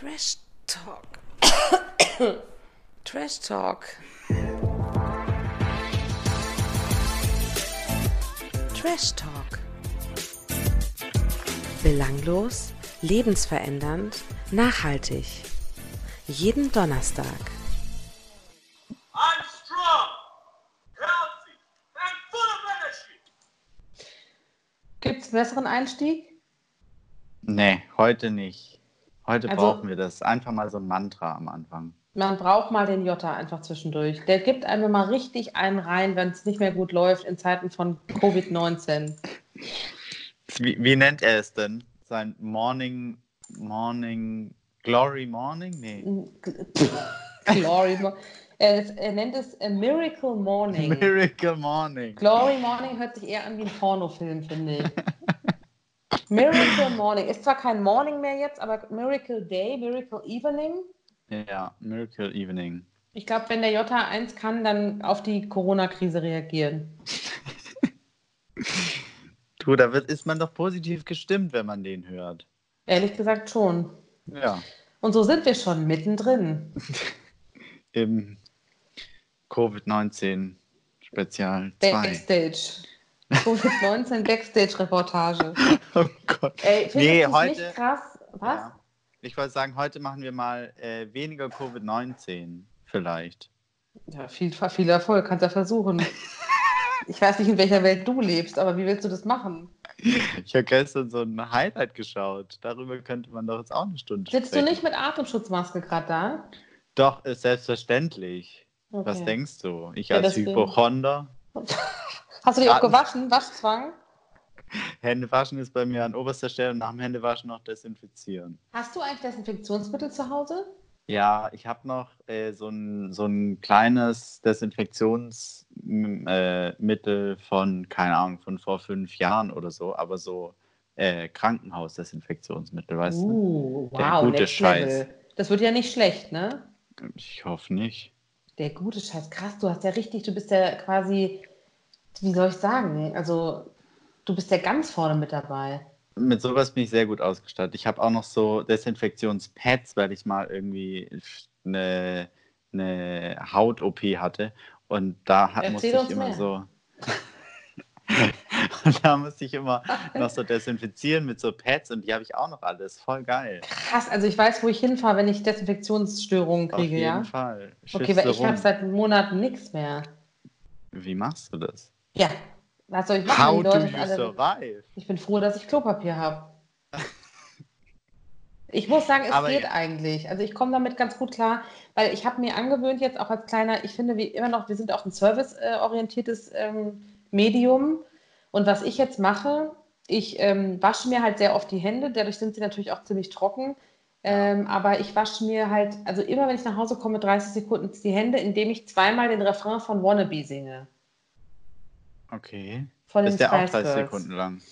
Trash Talk. Trash Talk. Trash Talk. Belanglos, lebensverändernd, nachhaltig. Jeden Donnerstag. I'm strong, healthy, and full of energy. Gibt es einen besseren Einstieg? Nee, heute nicht. Heute Also- brauchen wir das. Einfach mal so ein Mantra am Anfang. Man braucht mal den Jota einfach zwischendurch. Der gibt einem mal richtig einen rein, wenn es nicht mehr gut läuft in Zeiten von Covid-19. Wie, wie nennt er es denn? Sein Morning, Morning, Glory Morning? Nee. Glory. Mo- Er, er nennt es a Miracle Morning. Miracle Morning. Glory Morning hört sich eher an wie ein Pornofilm, finde ich. Miracle Morning. Ist zwar kein Morning mehr jetzt, aber Miracle Day, Miracle Evening. Ja, Miracle Evening. Ich glaube, wenn der Jota eins kann, dann auf die Corona-Krise reagieren. Du, da wird, ist man doch positiv gestimmt, wenn man den hört. Ehrlich gesagt schon. Ja. Und so sind wir schon mittendrin. Im Covid-19 Spezial 2. Backstage. Covid-19 Backstage-Reportage. Oh Gott. Ey, Nee, heute- nicht krass? Was? Ja. Ich wollte sagen, heute machen wir mal äh, weniger Covid-19 vielleicht. Ja, viel, viel Erfolg, kannst ja versuchen. Ich weiß nicht, in welcher Welt du lebst, aber wie willst du das machen? Ich habe gestern so ein Highlight geschaut. Darüber könnte man doch jetzt auch eine Stunde Sitzt du sprechen. nicht mit Atemschutzmaske gerade da? Doch, ist selbstverständlich. Was Okay. denkst du? Ich Ja, als stimmt. Hypochonder. Hast du dich auch gewaschen? Waschzwang? Händewaschen ist bei mir an oberster Stelle und nach dem Händewaschen noch desinfizieren. Hast du eigentlich Desinfektionsmittel zu Hause? Ja, ich habe noch äh, so, ein, so ein kleines Desinfektionsmittel äh, von, keine Ahnung, von vor fünf Jahren oder so, aber so äh, Krankenhausdesinfektionsmittel, weißt Uh, Der wow, gute next Scheiß. Level. Das wird ja nicht schlecht, ne? du? Ich hoffe nicht. Der gute Scheiß, krass, du hast ja richtig, du bist ja quasi, wie soll ich sagen, also du bist ja ganz vorne mit dabei. Mit sowas bin ich sehr gut ausgestattet. Ich habe auch noch so Desinfektionspads, weil ich mal irgendwie eine, eine Haut-OP hatte. Und da hat, musste ich immer mehr. so. und da musste ich immer noch so desinfizieren mit so Pads und die habe ich auch noch alles. Voll geil. Krass, also ich weiß, wo ich hinfahre, wenn ich Desinfektionsstörungen Auf kriege, jeden ja? Fall. Okay, Schiffst weil ich habe seit Monaten nichts mehr. Wie machst du das? Ja, was soll ich machen? How do you alle, survive? ich bin froh, dass ich Klopapier habe. Ich muss sagen, es Aber geht ja. eigentlich. Also ich komme damit ganz gut klar, weil ich habe mir angewöhnt jetzt auch als kleiner, ich finde wie immer noch, wir sind auch ein serviceorientiertes ähm, Medium. Und was ich jetzt mache, ich ähm, wasche mir halt sehr oft die Hände, dadurch sind sie natürlich auch ziemlich trocken. Ähm, aber ich wasche mir halt, also immer wenn ich nach Hause komme, 30 Sekunden die Hände, indem ich zweimal den Refrain von Wannabe singe. Okay. Von Ist der auch Spice 30 Girls. Sekunden lang?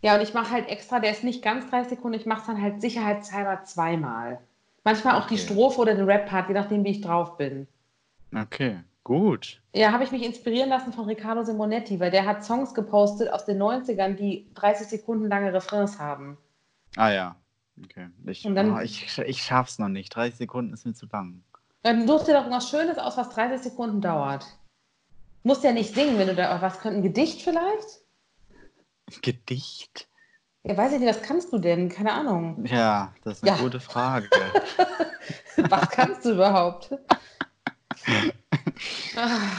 Ja, und ich mache halt extra, der ist nicht ganz 30 Sekunden, ich mache es dann halt sicherheitshalber zweimal. Manchmal auch die Okay. Strophe oder den Rap-Part, je nachdem, wie ich drauf bin. Okay, gut. Ja, habe ich mich inspirieren lassen von Riccardo Simonetti, weil der hat Songs gepostet aus den 90ern, die 30 Sekunden lange Refrains haben. Ah ja. Okay. Ich, Und dann- oh, ich, ich schaff's noch nicht. 30 Sekunden ist mir zu lang. Dann such dir doch was Schönes aus, was 30 Sekunden dauert. Musst ja nicht singen, wenn du da was könnt. Ein Gedicht vielleicht? Gedicht? Ja, weiß ich nicht, was kannst du denn? Keine Ahnung. Ja, das ist eine Ja. gute Frage. Was kannst du überhaupt?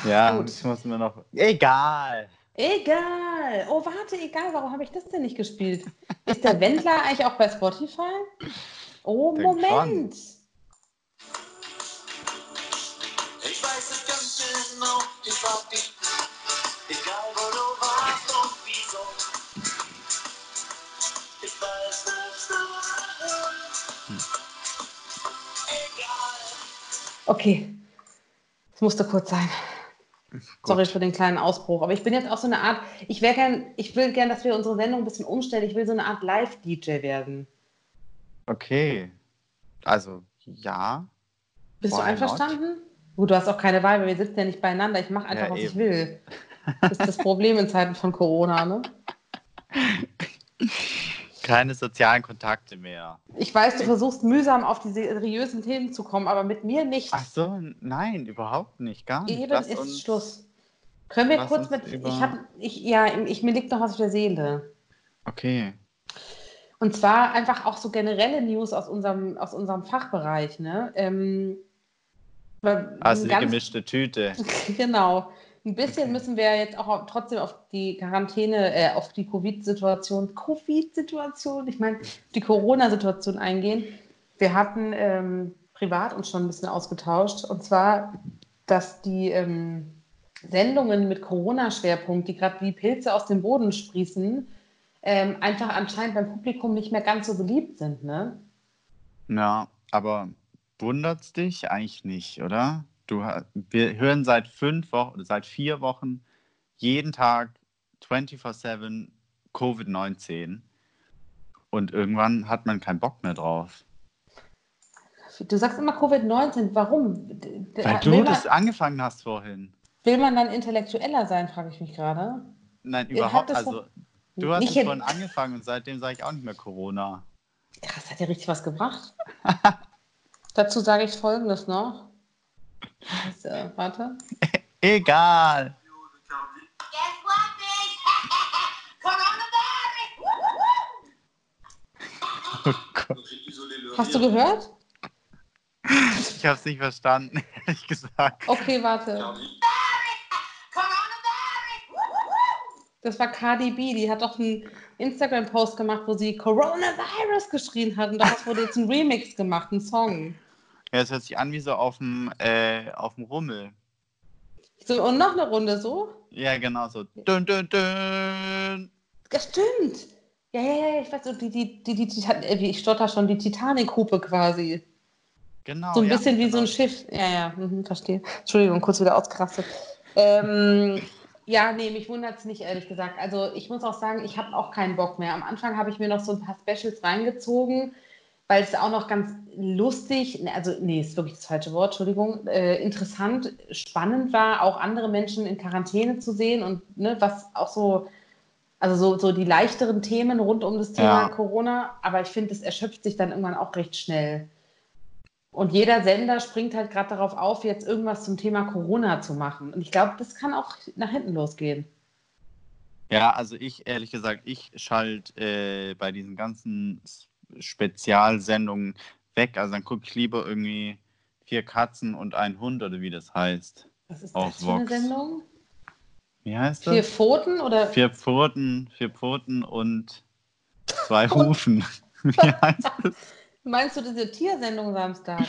Ja, gut. ich muss mir noch. Egal. Egal. Oh, warte, egal. Warum habe ich das denn nicht gespielt? Ist der Wendler eigentlich auch bei Spotify? Oh, Denk Moment. Ich weiß es ganz genau, ich mag dich. Egal wo du warst und wieso. Ich weiß nicht warum. Egal. Okay. Es musste kurz sein. Sorry für den kleinen Ausbruch. Aber ich bin jetzt auch so eine Art, ich wäre gern, ich will gern, dass wir unsere Sendung ein bisschen umstellen. Ich will so eine Art Live-DJ werden. Okay. Also, ja. Bist Why du einverstanden? Gut, du hast auch keine Wahl, weil wir sitzen ja nicht beieinander. Ich mache einfach, Ja, was ich eben. will. Das ist das Problem in Zeiten von Corona, ne? keine sozialen Kontakte mehr. Ich weiß, du versuchst mühsam auf die seriösen Themen zu kommen, aber mit mir nicht. Ach so, nein, überhaupt nicht, gar nicht. Eben Lass ist Schluss. Können wir kurz mit. über- Ich hab, ich, ja, ich, mir liegt noch was auf der Seele. Okay. Und zwar einfach auch so generelle News aus unserem, aus unserem Fachbereich. Ne? Ähm, Also ein die ganz- gemischte Tüte. Genau. Ein bisschen Okay. müssen wir jetzt auch trotzdem auf die Quarantäne, äh, auf die Covid-Situation, Covid-Situation, ich meine, die Corona-Situation eingehen. Wir hatten ähm, privat uns schon ein bisschen ausgetauscht. Und zwar, dass die ähm, Sendungen mit Corona-Schwerpunkt, die gerade wie Pilze aus dem Boden sprießen, ähm, einfach anscheinend beim Publikum nicht mehr ganz so beliebt sind. Ne? Ja, aber wundert's dich eigentlich nicht, oder? Du, wir hören seit fünf Wochen, seit vier Wochen jeden Tag 24-7 Covid-19 und irgendwann hat man keinen Bock mehr drauf. Du sagst immer Covid-19, warum? Weil du man- das angefangen hast vorhin. Will man dann intellektueller sein, frage ich mich gerade. Nein, überhaupt, das also du hast es vorhin angefangen und seitdem sage ich auch nicht mehr Corona. Krass, hat ja richtig was gebracht. Dazu sage ich folgendes noch. Äh, warte. Egal. Guess what, bitch? Coronavirus! Oh Hast du gehört? ich habe es nicht verstanden, ehrlich gesagt. Okay, warte. Coronavirus! Das war Cardi B. Die hat doch einen Instagram-Post gemacht, wo sie Coronavirus geschrien hat. Und daraus wurde jetzt ein Remix gemacht, ein Song. Ja, es hört sich an wie so auf dem, äh, auf dem Rummel. So, und noch eine Runde so. Ja, genau so. Dun, dun, dun. Ja, stimmt. Ja, ja, ja, ich weiß so, die, die, die, die, äh, ich stotter schon, die Titanic-Hupe quasi. Genau. So ein ja, bisschen wie so ein genau. Schiff. Ja, ja, mhm, verstehe. Entschuldigung, kurz wieder ausgerastet. Ähm, ja, nee, mich wundert es nicht, ehrlich gesagt. Also ich muss auch sagen, ich habe auch keinen Bock mehr. Am Anfang habe ich mir noch so ein paar Specials reingezogen, weil es auch noch ganz lustig, ne, also nee, ist wirklich das falsche Wort, Entschuldigung, äh, interessant, spannend war, auch andere Menschen in Quarantäne zu sehen und ne, was auch so, also so, so die leichteren Themen rund um das Thema Ja. Corona, aber ich finde, es erschöpft sich dann irgendwann auch recht schnell. Und jeder Sender springt halt gerade darauf auf, jetzt irgendwas zum Thema Corona zu machen. Und ich glaube, das kann auch nach hinten losgehen. Ja, also ich, ehrlich gesagt, ich schalte äh, bei diesen ganzen Spezialsendungen weg. Also dann gucke ich lieber irgendwie vier Katzen und ein Hund oder wie das heißt. Was ist das für eine Vox. Sendung? Wie heißt das? Vier Pfoten oder Vier Pfoten, vier Pfoten und zwei Hufen. Wie heißt das? meinst du diese Tiersendung Samstag?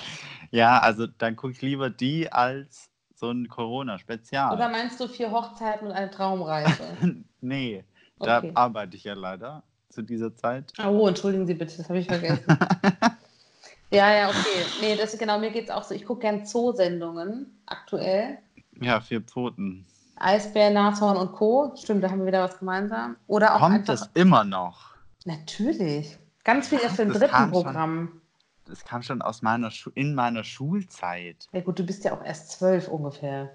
Ja, also dann gucke ich lieber die als so ein Corona-Spezial. Oder meinst du vier Hochzeiten und eine Traumreise? Nee, da Okay. arbeite ich ja leider zu dieser Zeit. Oh, entschuldigen Sie bitte, das habe ich vergessen. ja, ja, okay. Nee, das genau, mir geht es auch so. Ich gucke gern Zoosendungen aktuell. Ja, vier Pfoten. Eisbär, Nashorn und Co. Stimmt, da haben wir wieder was gemeinsam. Oder auch Kommt einfach. es immer noch? Natürlich. Ganz viel erst im Das dritten kam schon. Programm. Das kam schon aus meiner Schu in meiner Schulzeit. Ja gut, du bist ja auch erst zwölf ungefähr.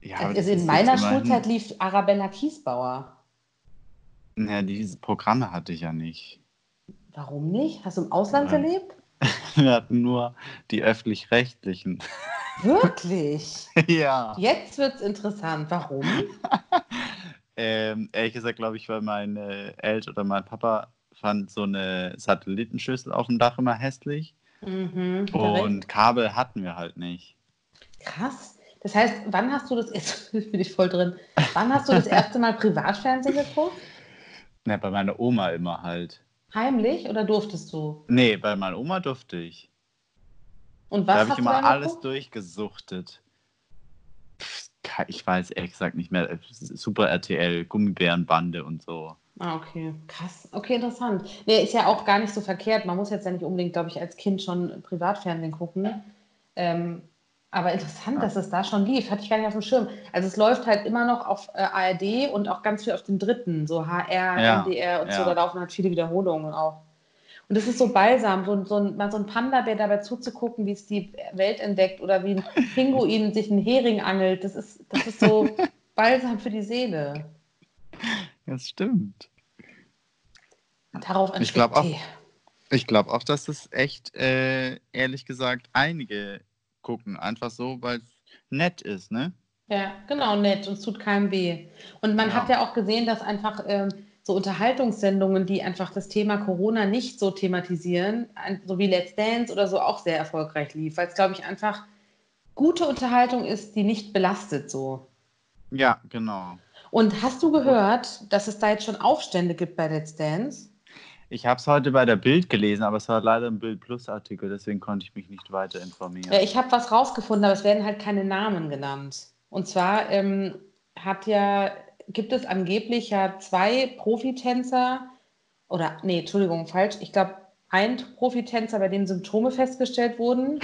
Ja, also das in meiner Schulzeit lief Arabella Kiesbauer. Ja, diese Programme hatte ich ja nicht. Warum nicht? Hast du im Ausland Ja. gelebt? Wir hatten nur die öffentlich-rechtlichen. Wirklich? ja. Jetzt wird's interessant. Warum? Ähm, ehrlich gesagt, glaube ich, weil meine Eltern oder mein Papa fand so eine Satellitenschüssel auf dem Dach immer hässlich. Mhm. Und Kabel hatten wir halt nicht. Krass. Das heißt, wann hast du das, jetzt bin ich voll drin, wann hast du das erste Mal Privatfernsehen geguckt? Ne, bei meiner Oma immer halt. Heimlich oder durftest du? Nee, bei meiner Oma durfte ich. Und Da was habe ich immer alles geguckt? durchgesuchtet. Ich weiß ehrlich gesagt nicht mehr. Super RTL, Gummibärenbande und so. Ah, okay. Krass. Okay, interessant. Nee, ist ja auch gar nicht so verkehrt. Man muss jetzt ja nicht unbedingt, glaube ich, als Kind schon Privatfernsehen gucken. Ähm, aber interessant, dass es da schon lief. Hatte ich gar nicht auf dem Schirm. Also es läuft halt immer noch auf äh, ARD und auch ganz viel auf dem dritten, so HR, Ja, NDR und so. ja. Da laufen halt viele Wiederholungen auch. Und das ist so balsam, so, ein- so ein, mal so ein Panda-Bär dabei zuzugucken, wie es die Welt entdeckt oder wie ein Pinguin sich einen Hering angelt. Das ist, das ist so balsam für die Seele. Das stimmt. Darauf ein Ich Schluck glaub auch. Ich glaube auch, dass es echt, äh, ehrlich gesagt, einige gucken. Einfach so, weil es nett ist, ne? Ja, genau, nett und es tut keinem weh. Und man Ja. hat ja auch gesehen, dass einfach ähm, so Unterhaltungssendungen, die einfach das Thema Corona nicht so thematisieren, so wie Let's Dance oder so, auch sehr erfolgreich lief, weil es, glaube ich, einfach gute Unterhaltung ist, die nicht belastet so. Ja, genau. Und hast du gehört, dass es da jetzt schon Aufstände gibt bei Let's Dance? Ich habe es heute bei der Bild gelesen, aber es war leider ein Bild Plus Artikel, deswegen konnte ich mich nicht weiter informieren. Ja, ich habe was rausgefunden, aber es werden halt keine Namen genannt. Und zwar ähm, hat ja, gibt es angeblich ja zwei Profitänzer, oder nee, Entschuldigung, falsch. Ich glaube, ein Profitänzer, bei dem Symptome festgestellt wurden.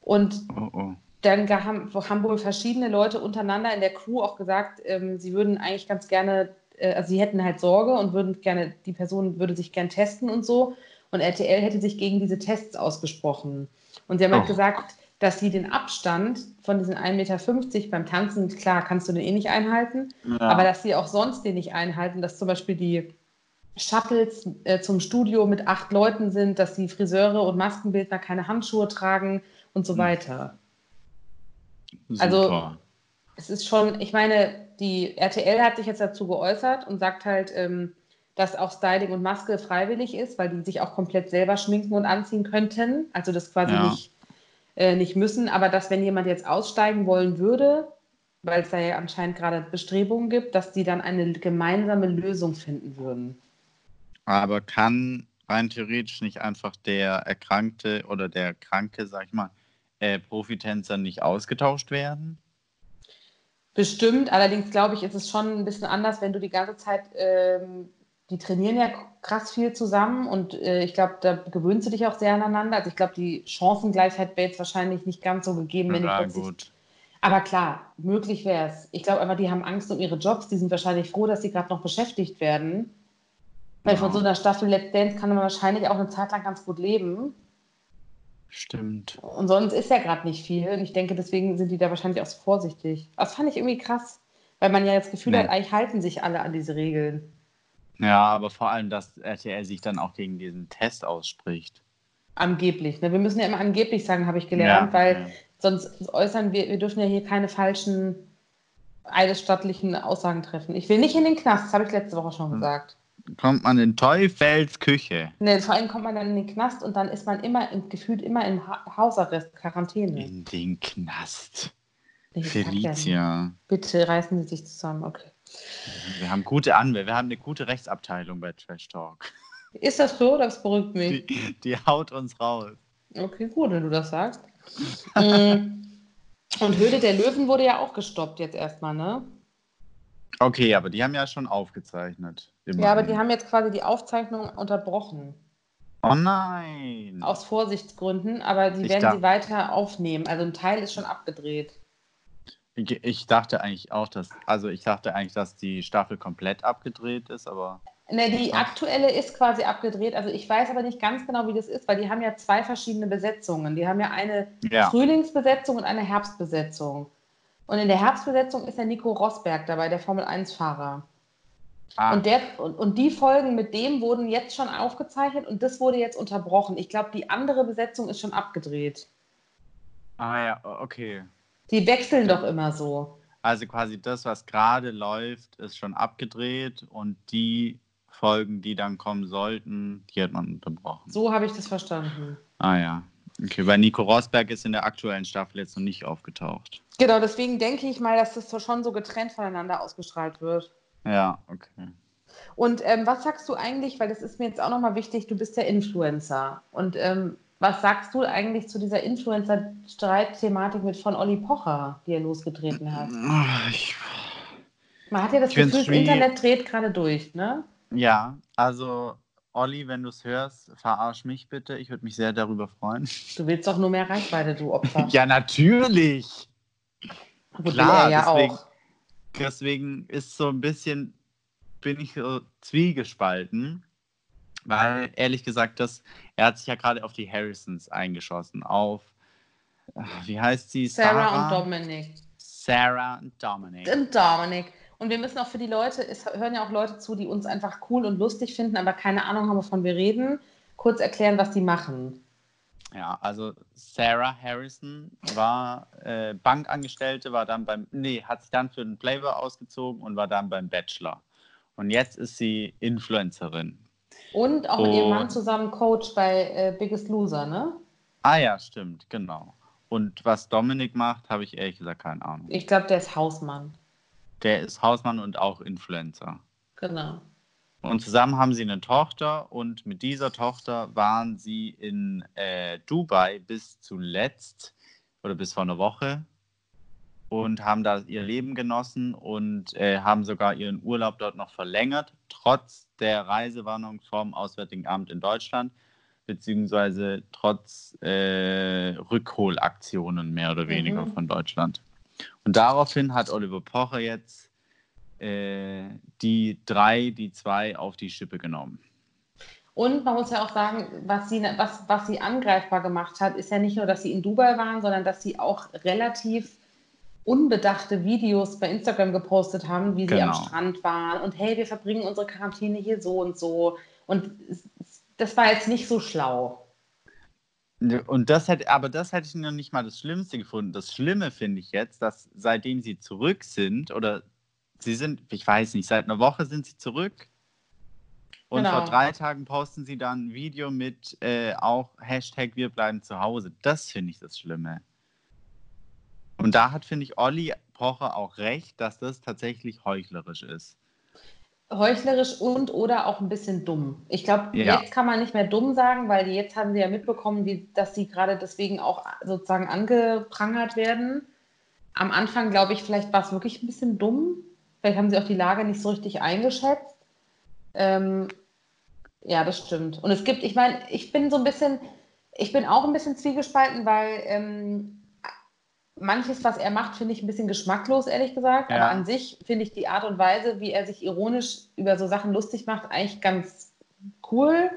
Und Oh, oh. dann haben, haben wohl verschiedene Leute untereinander in der Crew auch gesagt, ähm, sie würden eigentlich ganz gerne, also sie hätten halt Sorge und würden gerne, die Person würde sich gern testen und so. Und RTL hätte sich gegen diese Tests ausgesprochen. Und sie haben halt Och. gesagt, dass sie den Abstand von diesen 1,50 Meter beim Tanzen, klar, kannst du den eh nicht einhalten, Ja. aber dass sie auch sonst den nicht einhalten, dass zum Beispiel die Shuttles äh, zum Studio mit acht Leuten sind, dass die Friseure und Maskenbildner keine Handschuhe tragen und so Hm. weiter. Super. also- Es ist schon, ich meine, die RTL hat sich jetzt dazu geäußert und sagt halt, ähm, dass auch Styling und Maske freiwillig ist, weil die sich auch komplett selber schminken und anziehen könnten. Also das quasi Ja. nicht, äh, nicht müssen, aber dass wenn jemand jetzt aussteigen wollen würde, weil es da ja anscheinend gerade Bestrebungen gibt, dass die dann eine gemeinsame Lösung finden würden. Aber kann rein theoretisch nicht einfach der Erkrankte oder der Kranke, sag ich mal, äh, Profitänzer nicht ausgetauscht werden? Bestimmt, allerdings glaube ich, ist es schon ein bisschen anders, wenn du die ganze Zeit, ähm, die trainieren ja krass viel zusammen und äh, ich glaube, da gewöhnst du dich auch sehr aneinander. Also ich glaube, die Chancengleichheit wäre jetzt wahrscheinlich nicht ganz so gegeben, wenn ja, plötzlich. gut. Aber klar, möglich wäre es. Ich glaube einfach, die haben Angst um ihre Jobs, die sind wahrscheinlich froh, dass sie gerade noch beschäftigt werden. Weil von Ja. so einer Staffel Let's Dance kann man wahrscheinlich auch eine Zeit lang ganz gut leben. Stimmt. Und sonst ist ja gerade nicht viel. Und ich denke, deswegen sind die da wahrscheinlich auch so vorsichtig. Das fand ich irgendwie krass, weil man ja das Gefühl Nee. hat, eigentlich halten sich alle an diese Regeln. Ja, aber vor allem, dass RTL sich dann auch gegen diesen Test ausspricht. Angeblich. Ne? Wir müssen ja immer angeblich sagen, habe ich gelernt, Ja, weil ja. sonst äußern wir, wir dürfen ja hier keine falschen eidesstattlichen Aussagen treffen. Ich will nicht in den Knast, das habe ich letzte Woche schon Hm. gesagt. Kommt man in Teufels Küche. Ne, vor allem kommt man dann in den Knast und dann ist man immer im, gefühlt immer im ha Hausarrest, Quarantäne. In den Knast. Nee. Felicia. Bitte reißen Sie sich zusammen, okay. Wir haben gute Anwälte, wir haben eine gute Rechtsabteilung bei Trash Talk. Ist das so? Das beruhigt mich. Die, die haut uns raus. Okay, gut, wenn du das sagst. Mm. Und Höhle der Löwen wurde ja auch gestoppt jetzt erstmal, ne? Okay, aber die haben ja schon aufgezeichnet. Ja, aber die immerhin. haben jetzt quasi die Aufzeichnung unterbrochen. Oh nein. Aus Vorsichtsgründen, aber sie werden sie weiter aufnehmen. Also ein Teil ist schon abgedreht. Ich, ich dachte eigentlich auch, dass, also ich dachte eigentlich, dass die Staffel komplett abgedreht ist, aber Ne, die aktuelle ist quasi abgedreht. Also ich weiß aber nicht ganz genau, wie das ist, weil die haben ja zwei verschiedene Besetzungen. Die haben ja eine ja. Frühlingsbesetzung und eine Herbstbesetzung. Und in der Herbstbesetzung ist der Nico Rosberg dabei, der Formel-1-Fahrer. Ah, Und, der, und, und die Folgen mit dem wurden jetzt schon aufgezeichnet und das wurde jetzt unterbrochen. Ich glaube, die andere Besetzung ist schon abgedreht. ah ja, okay. Die wechseln doch immer so. Also quasi das, was gerade läuft, ist schon abgedreht und die Folgen, die dann kommen sollten, die hat man unterbrochen. So habe ich das verstanden. Ah ja. Okay, weil Nico Rosberg ist in der aktuellen Staffel jetzt noch nicht aufgetaucht. Genau, deswegen denke ich mal, dass das so schon so getrennt voneinander ausgestrahlt wird. Ja, okay. Und ähm, was sagst du eigentlich, weil das ist mir jetzt auch nochmal wichtig, du bist ja Influencer. Und ähm, was sagst du eigentlich zu dieser Influencer-Streit-Thematik mit von Olli Pocher, die er losgetreten hat? Ich, Man hat ja das Gefühl, das. Internet dreht gerade durch, ne? ja, also Olli, wenn du es hörst, verarsch mich bitte. Ich würde mich sehr darüber freuen. Du willst doch nur mehr Reichweite, du Opfer. ja, natürlich. Klar, ja deswegen- auch. Deswegen ist so ein bisschen, bin ich so zwiegespalten. Weil, ehrlich gesagt, das, er hat sich ja gerade auf die Harrisons eingeschossen. Auf, wie heißt sie? Sarah und Dominik. Sarah und Dominic. Und Dominik. Und wir müssen auch für die Leute, es hören ja auch Leute zu, die uns einfach cool und lustig finden, aber keine Ahnung haben, wovon wir reden, kurz erklären, was die machen. Ja, also Sarah Harrison war äh, Bankangestellte, war dann beim, nee, hat sich dann für den Playboy ausgezogen und war dann beim Bachelor. Und jetzt ist sie Influencerin. Und auch mit ihrem Und- Mann zusammen Coach bei äh, Biggest Loser, ne? Ah ja, stimmt, genau. Und was Dominik macht, habe ich ehrlich gesagt keine Ahnung. Ich glaube, der ist Hausmann. Der ist Hausmann und auch Influencer. Genau. Und zusammen haben sie eine Tochter und mit dieser Tochter waren sie in äh, Dubai bis zuletzt oder bis vor einer Woche und haben da ihr Leben genossen und äh, haben sogar ihren Urlaub dort noch verlängert, trotz der Reisewarnung vom Auswärtigen Amt in Deutschland, beziehungsweise trotz äh, Rückholaktionen mehr oder weniger Mhm. von Deutschland. Und daraufhin hat Oliver Pocher jetzt äh, die drei, die zwei auf die Schippe genommen. Und man muss ja auch sagen, was sie, was, was sie angreifbar gemacht hat, ist ja nicht nur, dass sie in Dubai waren, sondern dass sie auch relativ unbedachte Videos bei Instagram gepostet haben, wie sie am Genau. Strand waren und hey, wir verbringen unsere Quarantäne hier so und so. Und das war jetzt nicht so schlau. Und das hätte, aber das hätte ich noch nicht mal das Schlimmste gefunden. Das Schlimme finde ich jetzt, dass seitdem sie zurück sind, oder sie sind, ich weiß nicht, seit einer Woche sind sie zurück. Und Genau. vor drei Tagen posten sie dann ein Video mit äh, auch Hashtag Wir bleiben zu Hause. Das finde ich das Schlimme. Und da hat, finde ich, Olli Pocher auch recht, dass das tatsächlich heuchlerisch ist. Heuchlerisch und oder auch ein bisschen dumm. Ich glaube, Ja. jetzt kann man nicht mehr dumm sagen, weil jetzt haben sie ja mitbekommen, wie, dass sie gerade deswegen auch sozusagen angeprangert werden. Am Anfang, glaube ich, vielleicht war es wirklich ein bisschen dumm. Vielleicht haben sie auch die Lage nicht so richtig eingeschätzt. Ähm, ja, das stimmt. Und es gibt, ich meine, ich bin so ein bisschen, ich bin auch ein bisschen zwiegespalten, weil ähm, manches, was er macht, finde ich ein bisschen geschmacklos, ehrlich gesagt. Ja. Aber an sich finde ich die Art und Weise, wie er sich ironisch über so Sachen lustig macht, eigentlich ganz cool.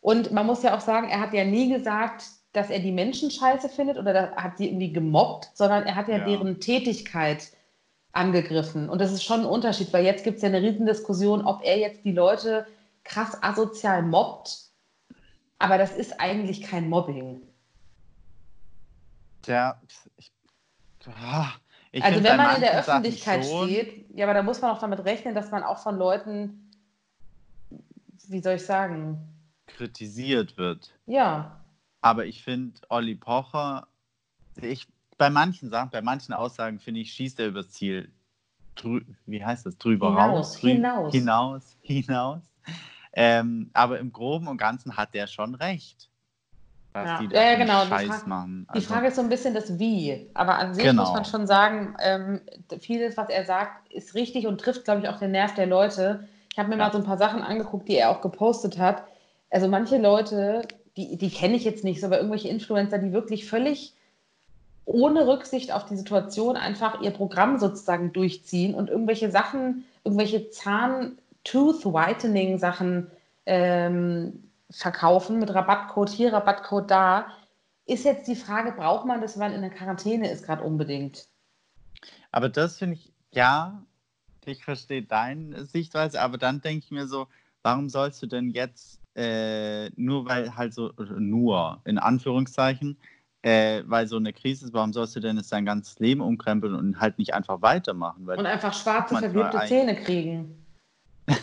Und man muss ja auch sagen, er hat ja nie gesagt, dass er die Menschen scheiße findet oder hat sie irgendwie gemobbt, sondern er hat ja, Ja. deren Tätigkeit angegriffen. Und das ist schon ein Unterschied, weil jetzt gibt es ja eine Riesendiskussion, ob er jetzt die Leute krass asozial mobbt. Aber das ist eigentlich kein Mobbing. Tja, ich, ah, ich also wenn man in der Öffentlichkeit schon- steht, ja, aber da muss man auch damit rechnen, dass man auch von Leuten, wie soll ich sagen, kritisiert wird. ja, Aber ich finde, Olli Pocher, ich, bei manchen Sachen, bei manchen Aussagen, finde ich, schießt er übers Ziel. Drü wie heißt das? Drüber Hinaus, raus? Drü hinaus. Hinaus, hinaus. Ähm, aber im Groben und Ganzen hat der schon recht. Dass Ja. die da ja, genau. Die Scheiß Frage- machen. Die Frage ist so ein bisschen das Wie. Aber an sich Genau. muss man schon sagen, ähm, vieles, was er sagt, ist richtig und trifft, glaube ich, auch den Nerv der Leute. Ich habe mir Ja. mal so ein paar Sachen angeguckt, die er auch gepostet hat. Also manche Leute, die, die kenne ich jetzt nicht, so, aber irgendwelche Influencer, die wirklich völlig ohne Rücksicht auf die Situation einfach ihr Programm sozusagen durchziehen und irgendwelche Sachen, irgendwelche Zahn-Tooth-Whitening-Sachen ähm, verkaufen mit Rabattcode hier, Rabattcode da. Ist jetzt die Frage, braucht man das, wenn man in der Quarantäne ist, gerade unbedingt? Aber das finde ich, ja, ich verstehe deine Sichtweise, aber dann denke ich mir so, warum sollst du denn jetzt äh, nur weil halt so, nur in Anführungszeichen, äh, weil so eine Krise ist, warum sollst du denn jetzt dein ganzes Leben umkrempeln und halt nicht einfach weitermachen? Und einfach schwarze, verwirrte Zähne kriegen.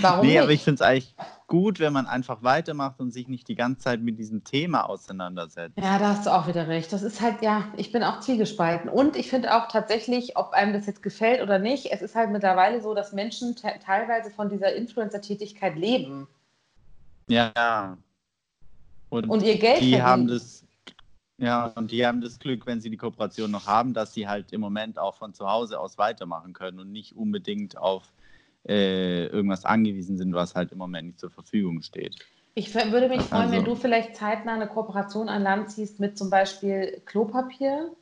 Warum nee, nicht? aber ich finde es eigentlich gut, wenn man einfach weitermacht und sich nicht die ganze Zeit mit diesem Thema auseinandersetzt. Ja, da hast du auch wieder recht. Das ist halt, ja, ich bin auch zwiegespalten. Und ich finde auch tatsächlich, ob einem das jetzt gefällt oder nicht, es ist halt mittlerweile so, dass Menschen te teilweise von dieser Influencer-Tätigkeit leben Ja. Und, und ihr Geld die verdienen. haben das, ja, und die haben das Glück, wenn sie die Kooperation noch haben, dass sie halt im Moment auch von zu Hause aus weitermachen können und nicht unbedingt auf äh, irgendwas angewiesen sind, was halt im Moment nicht zur Verfügung steht. Ich würde mich freuen, wenn Also- du vielleicht zeitnah eine Kooperation an Land ziehst mit zum Beispiel Klopapier.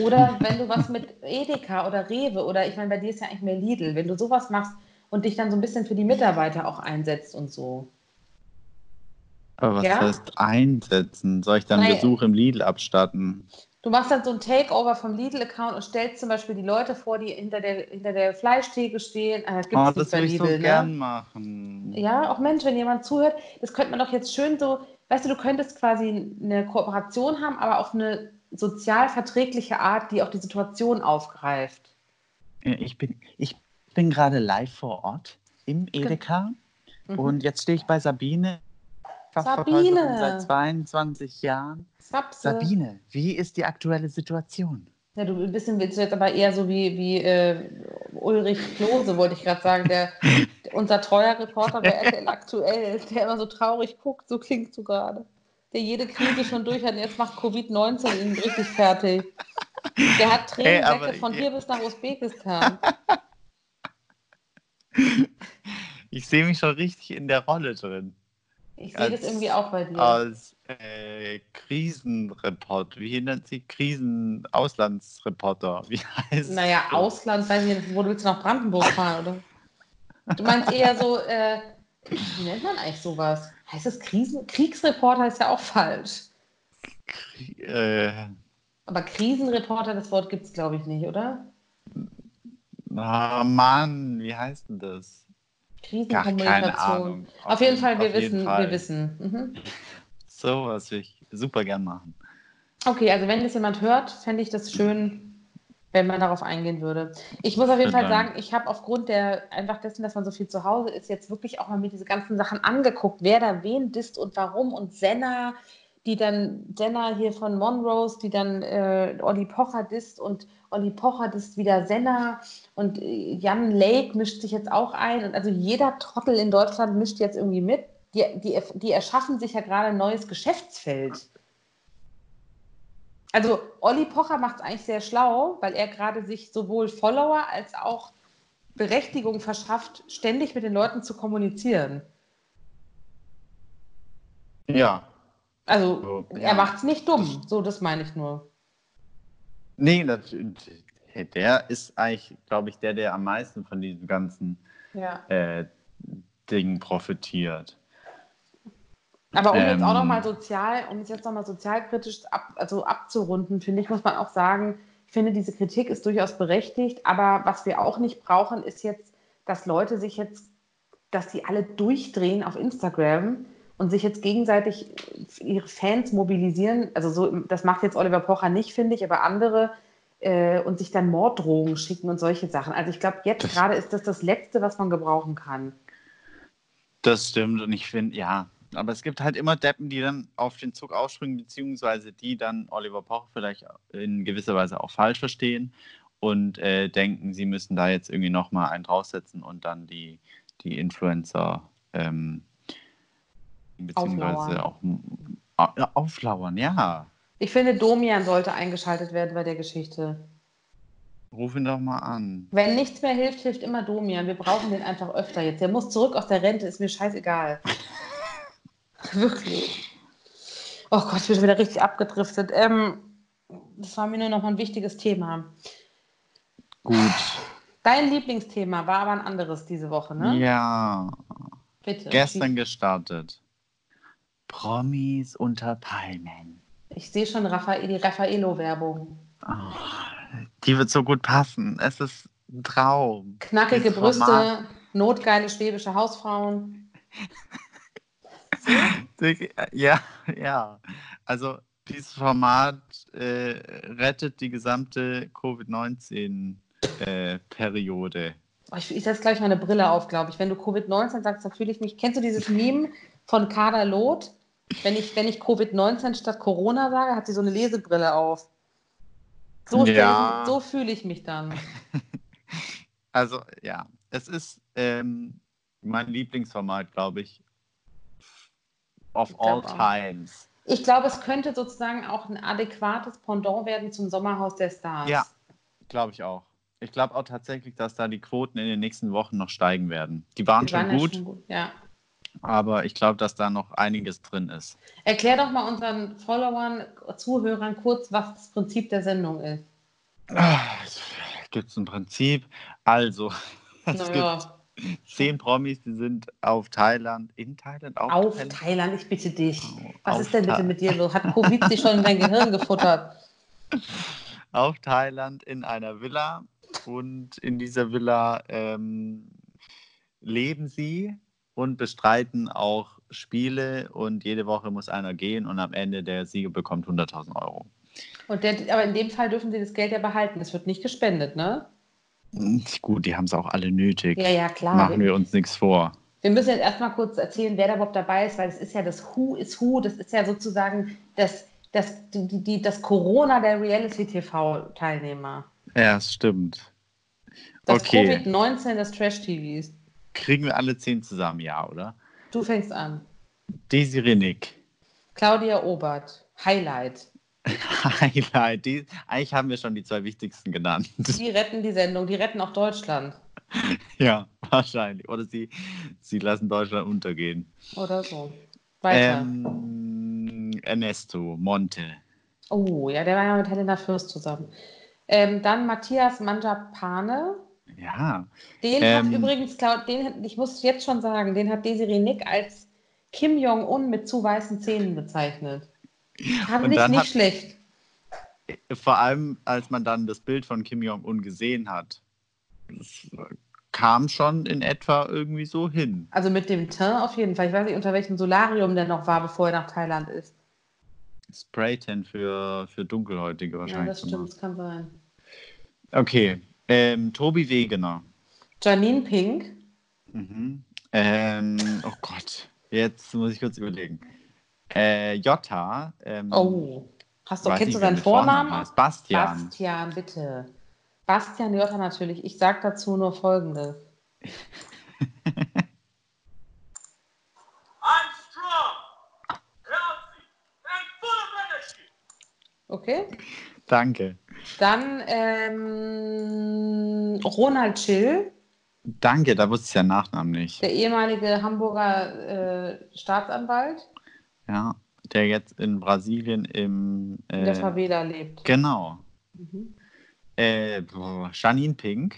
Oder wenn du was mit Edeka oder Rewe oder ich meine, bei dir ist ja eigentlich mehr Lidl, wenn du sowas machst und dich dann so ein bisschen für die Mitarbeiter auch einsetzt und so. Aber was Ja? heißt einsetzen? Soll ich dann Nein. Besuch im Lidl abstatten? Du machst dann so ein Takeover vom Lidl-Account und stellst zum Beispiel die Leute vor, die hinter der, hinter der Fleischtheke stehen. Ah, das gibt's Oh, das würde ich so Lidl, gern ne? machen. Ja, auch Mensch, wenn jemand zuhört, das könnte man doch jetzt schön so, weißt du, du könntest quasi eine Kooperation haben, aber auf eine sozial verträgliche Art, die auch die Situation aufgreift. Ich bin, ich bin gerade live vor Ort im Edeka Mhm. und jetzt stehe ich bei Sabine. Sabine! Fachverkäuferin Seit 22 Jahren. Sapse. Sabine, wie ist die aktuelle Situation? Ja, du ein bisschen willst du jetzt aber eher so wie, wie äh, Ulrich Klose, wollte ich gerade sagen, der, unser treuer Reporter bei RTL aktuell, der immer so traurig guckt, so klingt so gerade. Der jede Krise schon durch hat und jetzt macht Covid-19 ihn richtig fertig. Der hat Tränensäcke von hier bis nach Usbekistan. Ich sehe mich schon richtig in der Rolle drin. Ich sehe das irgendwie auch bei dir. Als äh, Krisenreport. Wie nennt sie? Krisen-Auslandsreporter. Wie heißt Naja, das? Ausland, weiß ich nicht, wo du willst nach Brandenburg fahren, oder? Du meinst eher so, äh, wie nennt man eigentlich sowas? Heißt das Krisen? Kriegsreporter ist ja auch falsch. Äh, Aber Krisenreporter, das Wort gibt es, glaube ich, nicht, oder? ah, Mann, wie heißt denn das? Krisenkommunikation. keine Ahnung. Auf, Auf jeden Fall, wir wissen, Fall. wir wissen. Mhm. Sowas will ich super gern machen. Okay, also wenn das jemand hört, fände ich das schön, wenn man darauf eingehen würde. Ich muss auf jeden Fall sagen, ich habe aufgrund der einfach dessen, dass man so viel zu Hause ist, jetzt wirklich auch mal mir diese ganzen Sachen angeguckt, wer da wen disst und warum und Senna, die dann Senna hier von Monrose, die dann äh, Olli Pocher disst und Olli Pocher disst wieder Senna und äh, Jan Lake mischt sich jetzt auch ein und also jeder Trottel in Deutschland mischt jetzt irgendwie mit. Die, die, die erschaffen sich ja gerade ein neues Geschäftsfeld. Also Olli Pocher macht es eigentlich sehr schlau, weil er gerade sich sowohl Follower als auch Berechtigung verschafft, ständig mit den Leuten zu kommunizieren. Ja. Also So, er ja. macht es nicht dumm, so das meine ich nur. Nee, natürlich. Der ist eigentlich, glaube ich, der, der am meisten von diesem ganzen Ja. äh, Ding profitiert. Aber um jetzt auch Ähm. nochmal sozial, um es jetzt nochmal sozialkritisch ab, also abzurunden, finde ich, muss man auch sagen, ich finde, diese Kritik ist durchaus berechtigt, aber was wir auch nicht brauchen, ist jetzt, dass Leute sich jetzt, dass die alle durchdrehen auf Instagram und sich jetzt gegenseitig ihre Fans mobilisieren. Also so, das macht jetzt Oliver Pocher nicht, finde ich, aber andere äh, und sich dann Morddrohungen schicken und solche Sachen. Also ich glaube, jetzt gerade ist das das Letzte, was man gebrauchen kann. Das stimmt und ich finde, ja. Aber es gibt halt immer Deppen, die dann auf den Zug aufspringen, beziehungsweise die dann Oliver Pocher vielleicht in gewisser Weise auch falsch verstehen und äh, denken, sie müssen da jetzt irgendwie nochmal einen draufsetzen und dann die, die Influencer ähm, beziehungsweise Auflauern. auch äh, auflauern, ja. Ich finde, Domian sollte eingeschaltet werden bei der Geschichte. Ruf ihn doch mal an. Wenn nichts mehr hilft, hilft immer Domian. Wir brauchen den einfach öfter jetzt. Der muss zurück aus der Rente, ist mir scheißegal. Wirklich. Oh Gott, ich bin schon wieder richtig abgedriftet. Ähm, das war mir nur noch mal ein wichtiges Thema. Gut. Dein Lieblingsthema war aber ein anderes diese Woche, ne? Ja. Bitte. Gestern gestartet. Promis unter Palmen. Ich sehe schon Raffael, die Raffaello-Werbung. Oh, die wird so gut passen. Es ist ein Traum. Knackige Brüste, notgeile schwäbische Hausfrauen. Ja, ja. Also dieses Format äh, rettet die gesamte Covid-19-Periode. Oh, ich ich setze gleich meine Brille auf, glaube ich. Wenn du Covid-19 sagst, dann fühle ich mich. Kennst du dieses Meme von Kader Loth? Wenn ich, wenn ich Covid-19 statt Corona sage, hat sie so eine Lesebrille auf. So, Ja. so fühle ich mich dann. Also ja, es ist ähm, mein Lieblingsformat, glaube ich, of Ich all auch. times. Ich glaube, es könnte sozusagen auch ein adäquates Pendant werden zum Sommerhaus der Stars. Ja, glaube ich auch. Ich glaube auch tatsächlich, dass da die Quoten in den nächsten Wochen noch steigen werden. Die waren Die schon waren ja gut, schon gut. Ja. Aber ich glaube, dass da noch einiges drin ist. Erklär doch mal unseren Followern, Zuhörern kurz, was das Prinzip der Sendung ist. Gibt es ein Prinzip? Also, es Naja, Zehn Promis, die sind auf Thailand, in Thailand, auf, Auf Thailand. Thailand, ich bitte dich. Was Auf ist denn bitte mit dir los? Hat Covid sich schon in dein Gehirn gefuttert? auf Thailand in einer Villa und in dieser Villa ähm, leben sie und bestreiten auch Spiele und jede Woche muss einer gehen und am Ende der Sieger bekommt 100.000 Euro. Und der, aber in dem Fall dürfen sie das Geld ja behalten. Das wird nicht gespendet, ne? Gut, die haben es auch alle nötig. Ja, ja, klar. Machen wir uns nichts vor. Wir müssen jetzt erstmal kurz erzählen, wer da überhaupt dabei ist, weil es ist ja das Who is Who, das ist ja sozusagen das, das, die, die, das Corona der Reality-TV-Teilnehmer. Ja, es stimmt. Das Okay. Covid-19 des Trash-TVs. Kriegen wir alle zehn zusammen, ja, oder? Du fängst an. Desiree Nick. Claudia Obert, Highlight. Highlight. Die, eigentlich haben wir schon die zwei wichtigsten genannt. Die retten die Sendung, die retten auch Deutschland. ja, wahrscheinlich. Oder sie, sie lassen Deutschland untergehen. Oder so. Weiter. Ähm, Ernesto, Monte. Oh, ja, der war ja mit Helena Fürst zusammen. Ähm, dann Matthias Manjapane. Ja, Den Ähm. hat übrigens, den, ich muss jetzt schon sagen, den hat Desiree Nick als Kim Jong-un mit zu weißen Zähnen bezeichnet. Fand ich nicht hat- schlecht. vor allem, als man dann das Bild von Kim Jong-un gesehen hat, das kam schon in etwa irgendwie so hin. Also mit dem Teint auf jeden Fall. Ich weiß nicht, unter welchem Solarium der noch war, bevor er nach Thailand ist. Spraytan für, für Dunkelhäutige Ja, wahrscheinlich. das stimmt, das kann sein. Okay, ähm, Tobi Wegener. Janine Pink. Mhm. Ähm, oh Gott, jetzt muss ich kurz überlegen. Äh, Jota. Ähm, Oh. Hast du, kennst du seinen Vornamen Vornamen? Bastian. Bastian, bitte. Bastian Jotta natürlich. Ich sage dazu nur Folgendes. I'm strong, healthy, and full of energy. Okay? Danke. Dann ähm, Ronald Schill, Danke, da wusste ich ja Nachnamen nicht. der ehemalige Hamburger äh, Staatsanwalt, Ja, der jetzt in Brasilien im. in der Äh, Favela lebt. genau. Mhm. Äh, boah, Janine Pink.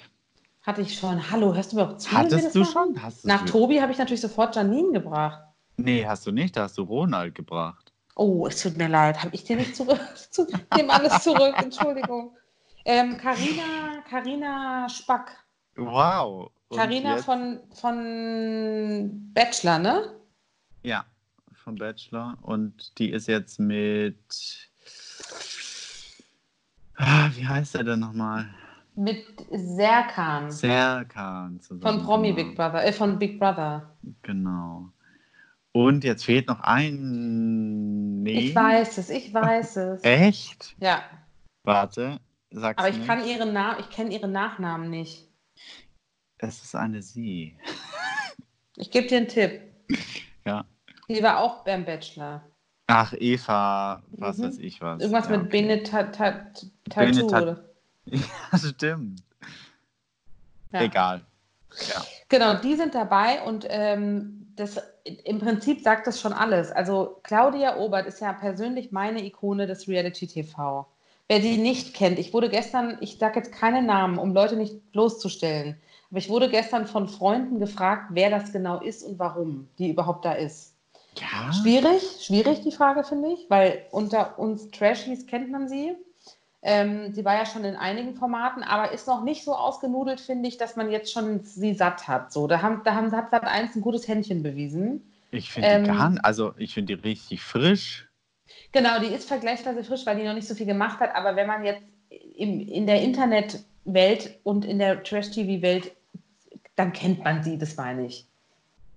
Hatte ich schon. Hallo, hörst du überhaupt zu? Hattest du schon? Hast Nach Tobi habe ich natürlich sofort Janine gebracht. Nee, hast du nicht. Da hast du Ronald gebracht. Oh, es tut mir leid. Habe ich dir nicht zurück? zu, nehme alles zurück. Entschuldigung. Ähm, Carina, Carina Spack. Wow. Jetzt- von, von Bachelor, ne? Ja, vom Bachelor. Und die ist jetzt mit. Ah, wie heißt er denn nochmal? Mit Serkan Serkan zusammen. von Promi genau. Big Brother, äh, von Big Brother. Genau. Und jetzt fehlt noch ein. Nee. Ich weiß es, ich weiß es. Echt? Ja, Warte, sag's aber ich nicht. kann ihren Namen, ich kenne ihren Nachnamen nicht. Es ist eine Sie. Ich gebe dir einen Tipp. Ja. Die war auch beim Bachelor. Ach, Eva, was Mhm. weiß ich was. Irgendwas ja, mit okay. Benetatu. Benetat- oder? Ja, stimmt. Ja. Egal. Ja. Genau, die sind dabei und ähm, das, im Prinzip sagt das schon alles. Also Claudia Obert ist ja persönlich meine Ikone des Reality TV. Wer sie nicht kennt, ich wurde gestern, ich sage jetzt keine Namen, um Leute nicht bloßzustellen, aber ich wurde gestern von Freunden gefragt, wer das genau ist und warum die überhaupt da ist. Ja? Schwierig, schwierig die Frage, finde ich, weil unter uns Trashies kennt man sie. Ähm, sie war ja schon in einigen Formaten, aber ist noch nicht so ausgenudelt, finde ich, dass man jetzt schon sie satt hat. So, da, haben, da haben, hat Sat 1 ein gutes Händchen bewiesen. Ich finde Ähm, die gar nicht, also ich finde die richtig frisch. Genau, die ist vergleichsweise frisch, weil die noch nicht so viel gemacht hat. Aber wenn man jetzt im, in der Internetwelt und in der Trash-TV-Welt, dann kennt man sie, das meine ich.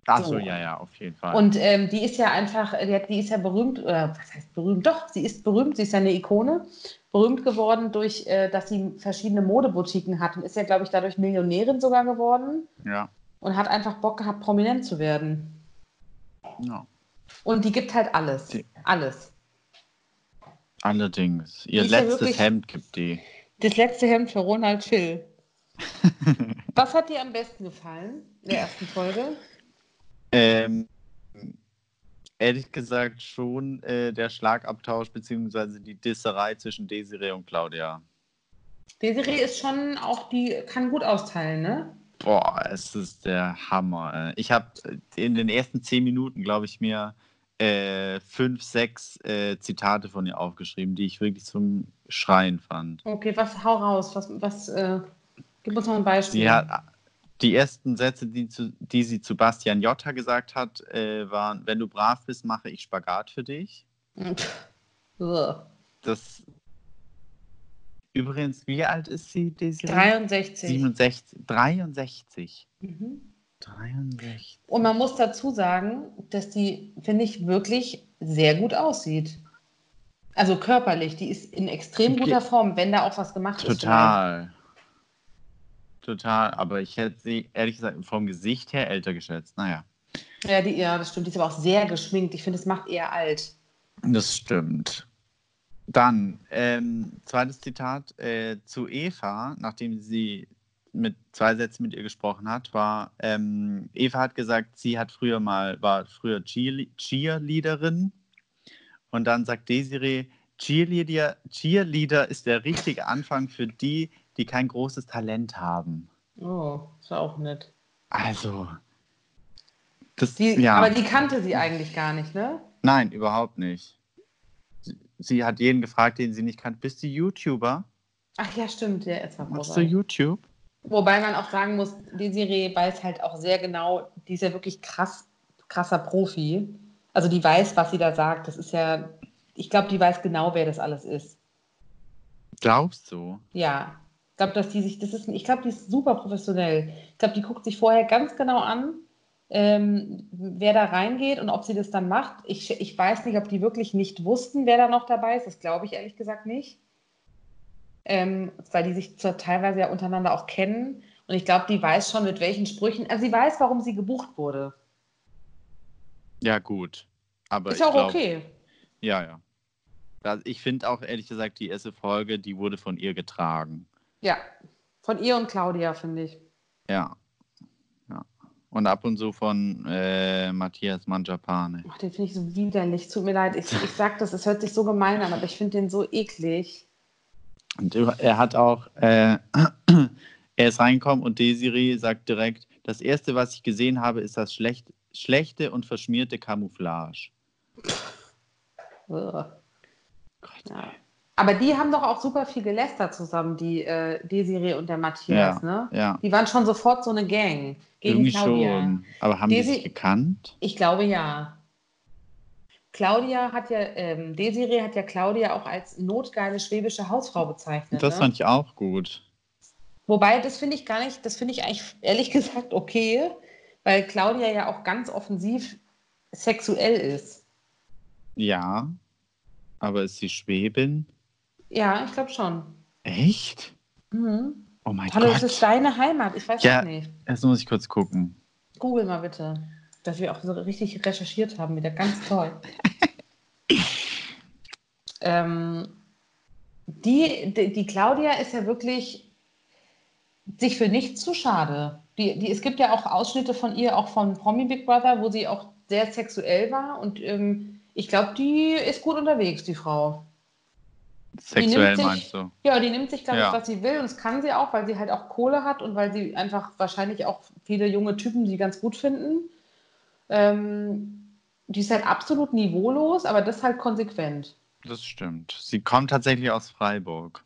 Achso, So. ja, ja, auf jeden Fall. Und ähm, die ist ja einfach, die, hat, die ist ja berühmt, oder was heißt berühmt? Doch, sie ist berühmt, sie ist ja eine Ikone. Berühmt geworden durch, äh, dass sie verschiedene Modeboutiquen hat und ist ja, glaube ich, dadurch Millionärin sogar geworden ja. und hat einfach Bock gehabt, prominent zu werden. ja. Und die gibt halt alles. Die- Alles. Allerdings. Ihr ja letztes wirklich- Hemd gibt die. Das letzte Hemd für Ronald Schill. Was hat dir am besten gefallen in der ersten Folge? Ähm, ehrlich gesagt schon äh, der Schlagabtausch beziehungsweise die Disserei zwischen Desiree und Claudia. Desiree ist schon auch, die kann gut austeilen, ne? Boah, es ist der Hammer. Ich habe in den ersten zehn Minuten, glaube ich, mir äh, fünf, sechs äh, Zitate von ihr aufgeschrieben, die ich wirklich zum Schreien fand. Okay, was, hau raus. Was, was, äh, gib uns mal ein Beispiel. Sie hat, die ersten Sätze, die, zu, die sie zu Bastian Jotta gesagt hat, äh, waren: Wenn du brav bist, mache ich Spagat für dich. Das. Übrigens, wie alt ist sie, Desiree? 63. 67. 63. Mhm. 63. Und man muss dazu sagen, dass die, finde ich, wirklich sehr gut aussieht. Also körperlich, die ist in extrem guter Form, wenn da auch was gemacht ist. Total. Total. Aber ich hätte sie, ehrlich gesagt, vom Gesicht her älter geschätzt. Naja. Ja, die, ja, das stimmt. Die ist aber auch sehr geschminkt. Ich finde, es macht eher alt. Das stimmt. Dann, ähm, zweites Zitat äh, zu Eva, nachdem sie mit zwei Sätzen mit ihr gesprochen hat, war, ähm, Eva hat gesagt, sie hat früher mal, war früher Cheerle- Cheerleaderin. Und dann sagt Desiree, Cheerleader, Cheerleader ist der richtige Anfang für die, die kein großes Talent haben. Oh, ist ja auch nett. Also, das, Die, ja. Aber die kannte sie eigentlich gar nicht, ne? Nein, überhaupt nicht. Sie, sie hat jeden gefragt, den sie nicht kannte. Bist du YouTuber? Ach ja, stimmt. Der ist Machst du YouTube? Wobei man auch sagen muss, Desiree weiß halt auch sehr genau, die ist ja wirklich krass, krasser Profi. Also die weiß, was sie da sagt. Das ist ja, ich glaube, die weiß genau, wer das alles ist. Glaubst du? Ja. Ich glaube, dass die sich, das ist, ich glaube, die ist super professionell. Ich glaube, die guckt sich vorher ganz genau an, ähm, wer da reingeht und ob sie das dann macht. Ich, ich weiß nicht, ob die wirklich nicht wussten, wer da noch dabei ist. Das glaube ich ehrlich gesagt nicht. Ähm, weil die sich zwar teilweise ja untereinander auch kennen. Und ich glaube, die weiß schon, mit welchen Sprüchen. Also sie weiß, warum sie gebucht wurde. Ja, gut. Aber ist auch glaub, okay. Ja, ja. Da- Ich finde auch, ehrlich gesagt, die erste Folge, die wurde von ihr getragen. Ja. Von ihr und Claudia, finde ich. Ja. ja. Und ab und zu von äh, Matthias Manjapane. Ach, den finde ich so widerlich. Tut mir leid. Ich, ich sag das, es hört sich so gemein an, aber ich finde den so eklig. Und er hat auch, äh, er ist reingekommen und Desiree sagt direkt, das erste, was ich gesehen habe, ist das schlecht, schlechte und verschmierte Camouflage. Ugh. Ja. Aber die haben doch auch super viel gelästert zusammen, die äh, Desiree und der Matthias, Ja, ne? ja. Die waren schon sofort so eine Gang gegen Irgendwie Claudia. schon. Aber haben Desi- die sich gekannt? Ich glaube ja. Claudia hat ja, ähm, Desiree hat ja Claudia auch als notgeile schwäbische Hausfrau bezeichnet. Das ne? fand ich auch gut. Wobei, das finde ich gar nicht, das finde ich eigentlich ehrlich gesagt okay, weil Claudia ja auch ganz offensiv sexuell ist. Ja. Aber ist sie Schwäbin? Ja, ich glaube schon. Echt? Mhm. Oh mein Hallo, Gott. das ist deine Heimat. Ich weiß Ja. auch nicht. Jetzt muss ich kurz gucken. Google mal bitte. Dass wir auch so richtig recherchiert haben, wieder ganz toll. ähm, die, die, die Claudia ist ja wirklich sich für nichts zu schade. Die, die, es gibt ja auch Ausschnitte von ihr, auch von Promi Big Brother, wo sie auch sehr sexuell war. Und ähm, ich glaube, die ist gut unterwegs, die Frau. Sexuell sich- meinst du? Ja, die nimmt sich, glaube Ja. ich, was sie will. Und das kann sie auch, weil sie halt auch Kohle hat und weil sie einfach wahrscheinlich auch viele junge Typen, die ganz gut finden. Ähm, die ist halt absolut niveaulos, aber das halt konsequent. Das stimmt. Sie kommt tatsächlich aus Freiburg.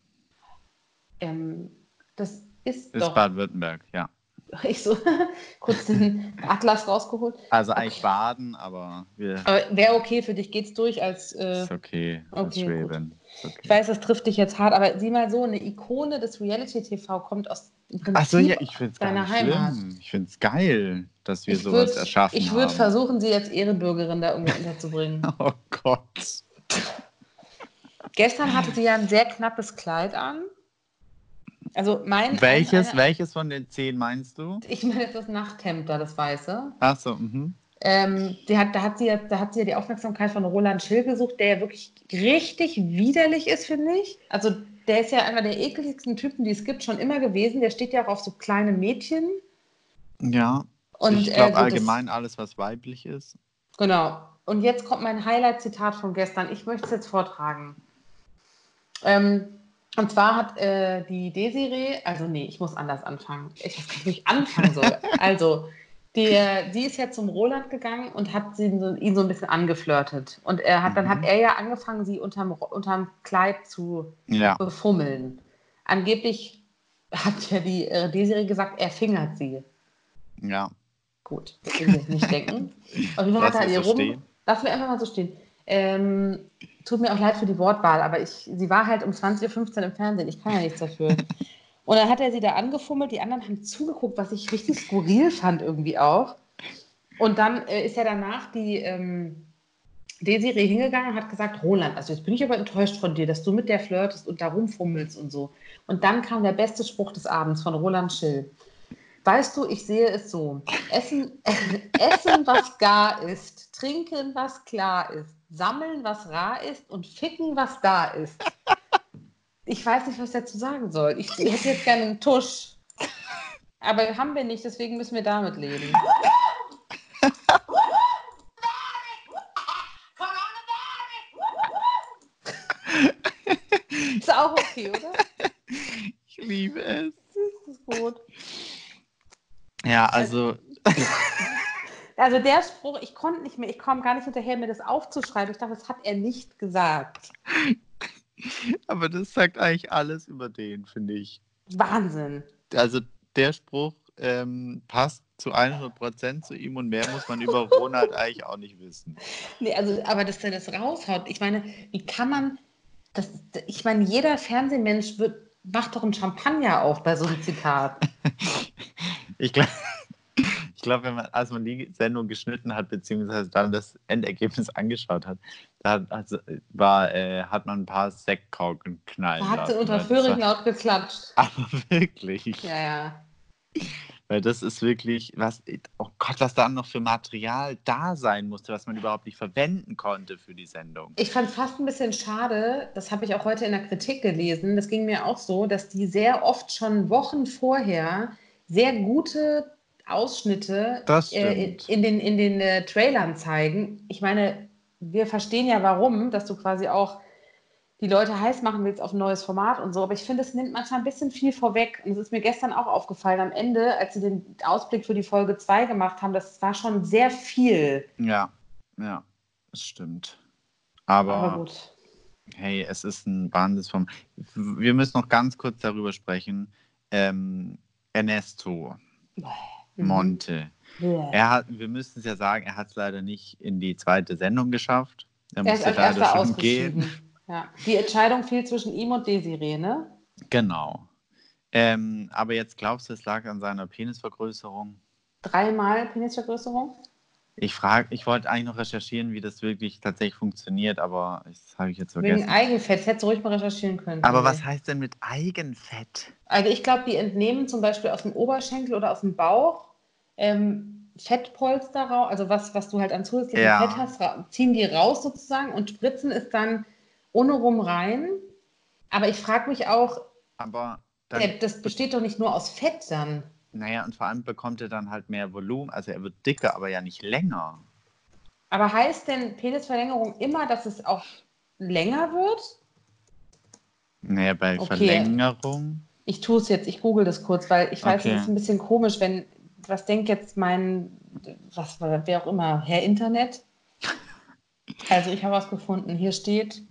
Ähm, das ist, Ist. Baden-Württemberg, ja. Ich so kurz den Atlas rausgeholt. Also eigentlich Baden, aber wir Aber wäre okay für dich, geht's durch als. Äh, ist okay. als okay, okay. ich weiß, das trifft dich jetzt hart, aber sieh mal so, eine Ikone des Reality-TV kommt aus. Achso, ja, ich finde es gar deiner Heimat. schlimm. Ich finde es geil, dass wir Ich sowas würd- erschaffen Ich haben. würde versuchen, sie als Ehrenbürgerin da irgendwie unterzubringen. Oh Gott. Gestern hatte sie ja ein sehr knappes Kleid an. Also mein. Welches, eine- welches von den zehn meinst du? Ich meine das Nachthemd da, das Weiße. Achso, mhm. Ähm, hat, da, hat sie ja, da hat sie ja die Aufmerksamkeit von Roland Schill gesucht, der ja wirklich richtig widerlich ist, finde ich. Also der ist ja einer der ekligsten Typen, die es gibt, schon immer gewesen. Der steht ja auch auf so kleine Mädchen. Ja. Und, ich äh, glaube so das- allgemein alles, was weiblich ist. Genau. Und jetzt kommt mein Highlight-Zitat von gestern. Ich möchte es jetzt vortragen. Ähm, Und zwar hat äh, die Desiree, also nee, ich muss anders anfangen. Ich weiß gar nicht, wie ich anfangen soll. Also, der, die ist ja zum Roland gegangen und hat sie, so, ihn so ein bisschen angeflirtet. Und er hat, dann hat er ja angefangen, sie unterm, unterm Kleid zu Ja. befummeln. Angeblich hat ja die äh, Desiree gesagt, er fingert sie. Ja. Gut, das will ich jetzt nicht denken. Auf jeden Fall hat Lass er ihr so rum. stehen. Lass mir einfach mal so stehen. Ähm, tut mir auch leid für die Wortwahl, aber ich, sie war halt um 20.15 Uhr im Fernsehen. Ich kann ja nichts dafür. Und dann hat er sie da angefummelt. Die anderen haben zugeguckt, was ich richtig skurril fand irgendwie auch. Und dann äh, ist ja danach die ähm, Desiree hingegangen und hat gesagt, Roland, also jetzt bin ich aber enttäuscht von dir, dass du mit der flirtest und da rumfummelst und so. Und dann kam der beste Spruch des Abends von Roland Schill. Weißt du, ich sehe es so. Essen, essen, was gar ist. Trinken, was klar ist. Sammeln, was rar ist. Und ficken, was da ist. Ich weiß nicht, was ich dazu sagen soll. Ich hätte jetzt gerne einen Tusch. Aber haben wir nicht, deswegen müssen wir damit leben. Ist auch okay, oder? Ich liebe es. Das ist gut. Ja, also, Also der Spruch, ich konnte nicht mehr, ich komme gar nicht hinterher, mir das aufzuschreiben. Ich dachte, das hat er nicht gesagt. aber das sagt eigentlich alles über den, finde ich. Wahnsinn. Also, der Spruch ähm, passt zu 100% zu ihm und mehr muss man über Ronald eigentlich auch nicht wissen. Nee, also, aber dass er das raushaut, ich meine, wie kann man, das, ich meine, jeder Fernsehmensch wird, macht doch einen Champagner auf bei so einem Zitat. Ich glaube, ich glaub, wenn man, als man die Sendung geschnitten hat, beziehungsweise dann das Endergebnis angeschaut hat, da hat, also, war, äh, hat man ein paar Sektkorken knallen Da hat sie unter Föhring laut geklatscht. Aber wirklich. Ja, ja. Weil das ist wirklich, was, oh Gott, was da noch für Material da sein musste, was man überhaupt nicht verwenden konnte für die Sendung. Ich fand fast ein bisschen schade, das habe ich auch heute in der Kritik gelesen, das ging mir auch so, dass die sehr oft schon Wochen vorher sehr gute Ausschnitte äh, in, den, in den äh, Trailern zeigen. Ich meine, wir verstehen ja warum, dass du quasi auch die Leute heiß machen willst auf ein neues Format und so, aber ich finde, es nimmt manchmal ein bisschen viel vorweg. Und es ist mir gestern auch aufgefallen am Ende, als sie den Ausblick für die Folge 2 gemacht haben, das war schon sehr viel. Ja, ja, das stimmt. Aber, Aber gut. hey, es ist ein Wahnsinnsform. Wir müssen noch ganz kurz darüber sprechen. Ähm, Ernesto Mhm. Monte. Ja. Er hat, wir müssen es ja sagen, er hat es leider nicht in die zweite Sendung geschafft. Er Er musste leider schon gehen. Ja. Die Entscheidung fiel zwischen ihm und Desiree, ne? Genau. Ähm, aber jetzt glaubst du, es lag an seiner Penisvergrößerung? Dreimal Penisvergrößerung. Ich frage, ich wollte eigentlich noch recherchieren, wie das wirklich tatsächlich funktioniert, aber das habe ich jetzt Wegen vergessen. Eigenfett. Das hättest du ruhig mal recherchieren können. Aber was heißt denn mit Eigenfett? Also ich glaube, die entnehmen zum Beispiel aus dem Oberschenkel oder aus dem Bauch ähm, Fettpolster raus, also was, was du halt an zusätzlichem Ja. Fett hast, ziehen die raus sozusagen und spritzen es dann ohne rum rein. Aber ich frage mich auch, Aber dann, das besteht doch nicht nur aus Fett dann. Naja, und vor allem bekommt er dann halt mehr Volumen. Also er wird dicker, aber ja nicht länger. Aber heißt denn Penisverlängerung immer, dass es auch länger wird? Naja, bei Okay. Verlängerung. Ich tue es jetzt, ich google das kurz, weil ich weiß, Okay. es ist ein bisschen komisch, wenn, was denkt jetzt mein, was, wer auch immer, Herr Internet? Also ich habe was gefunden. Hier steht,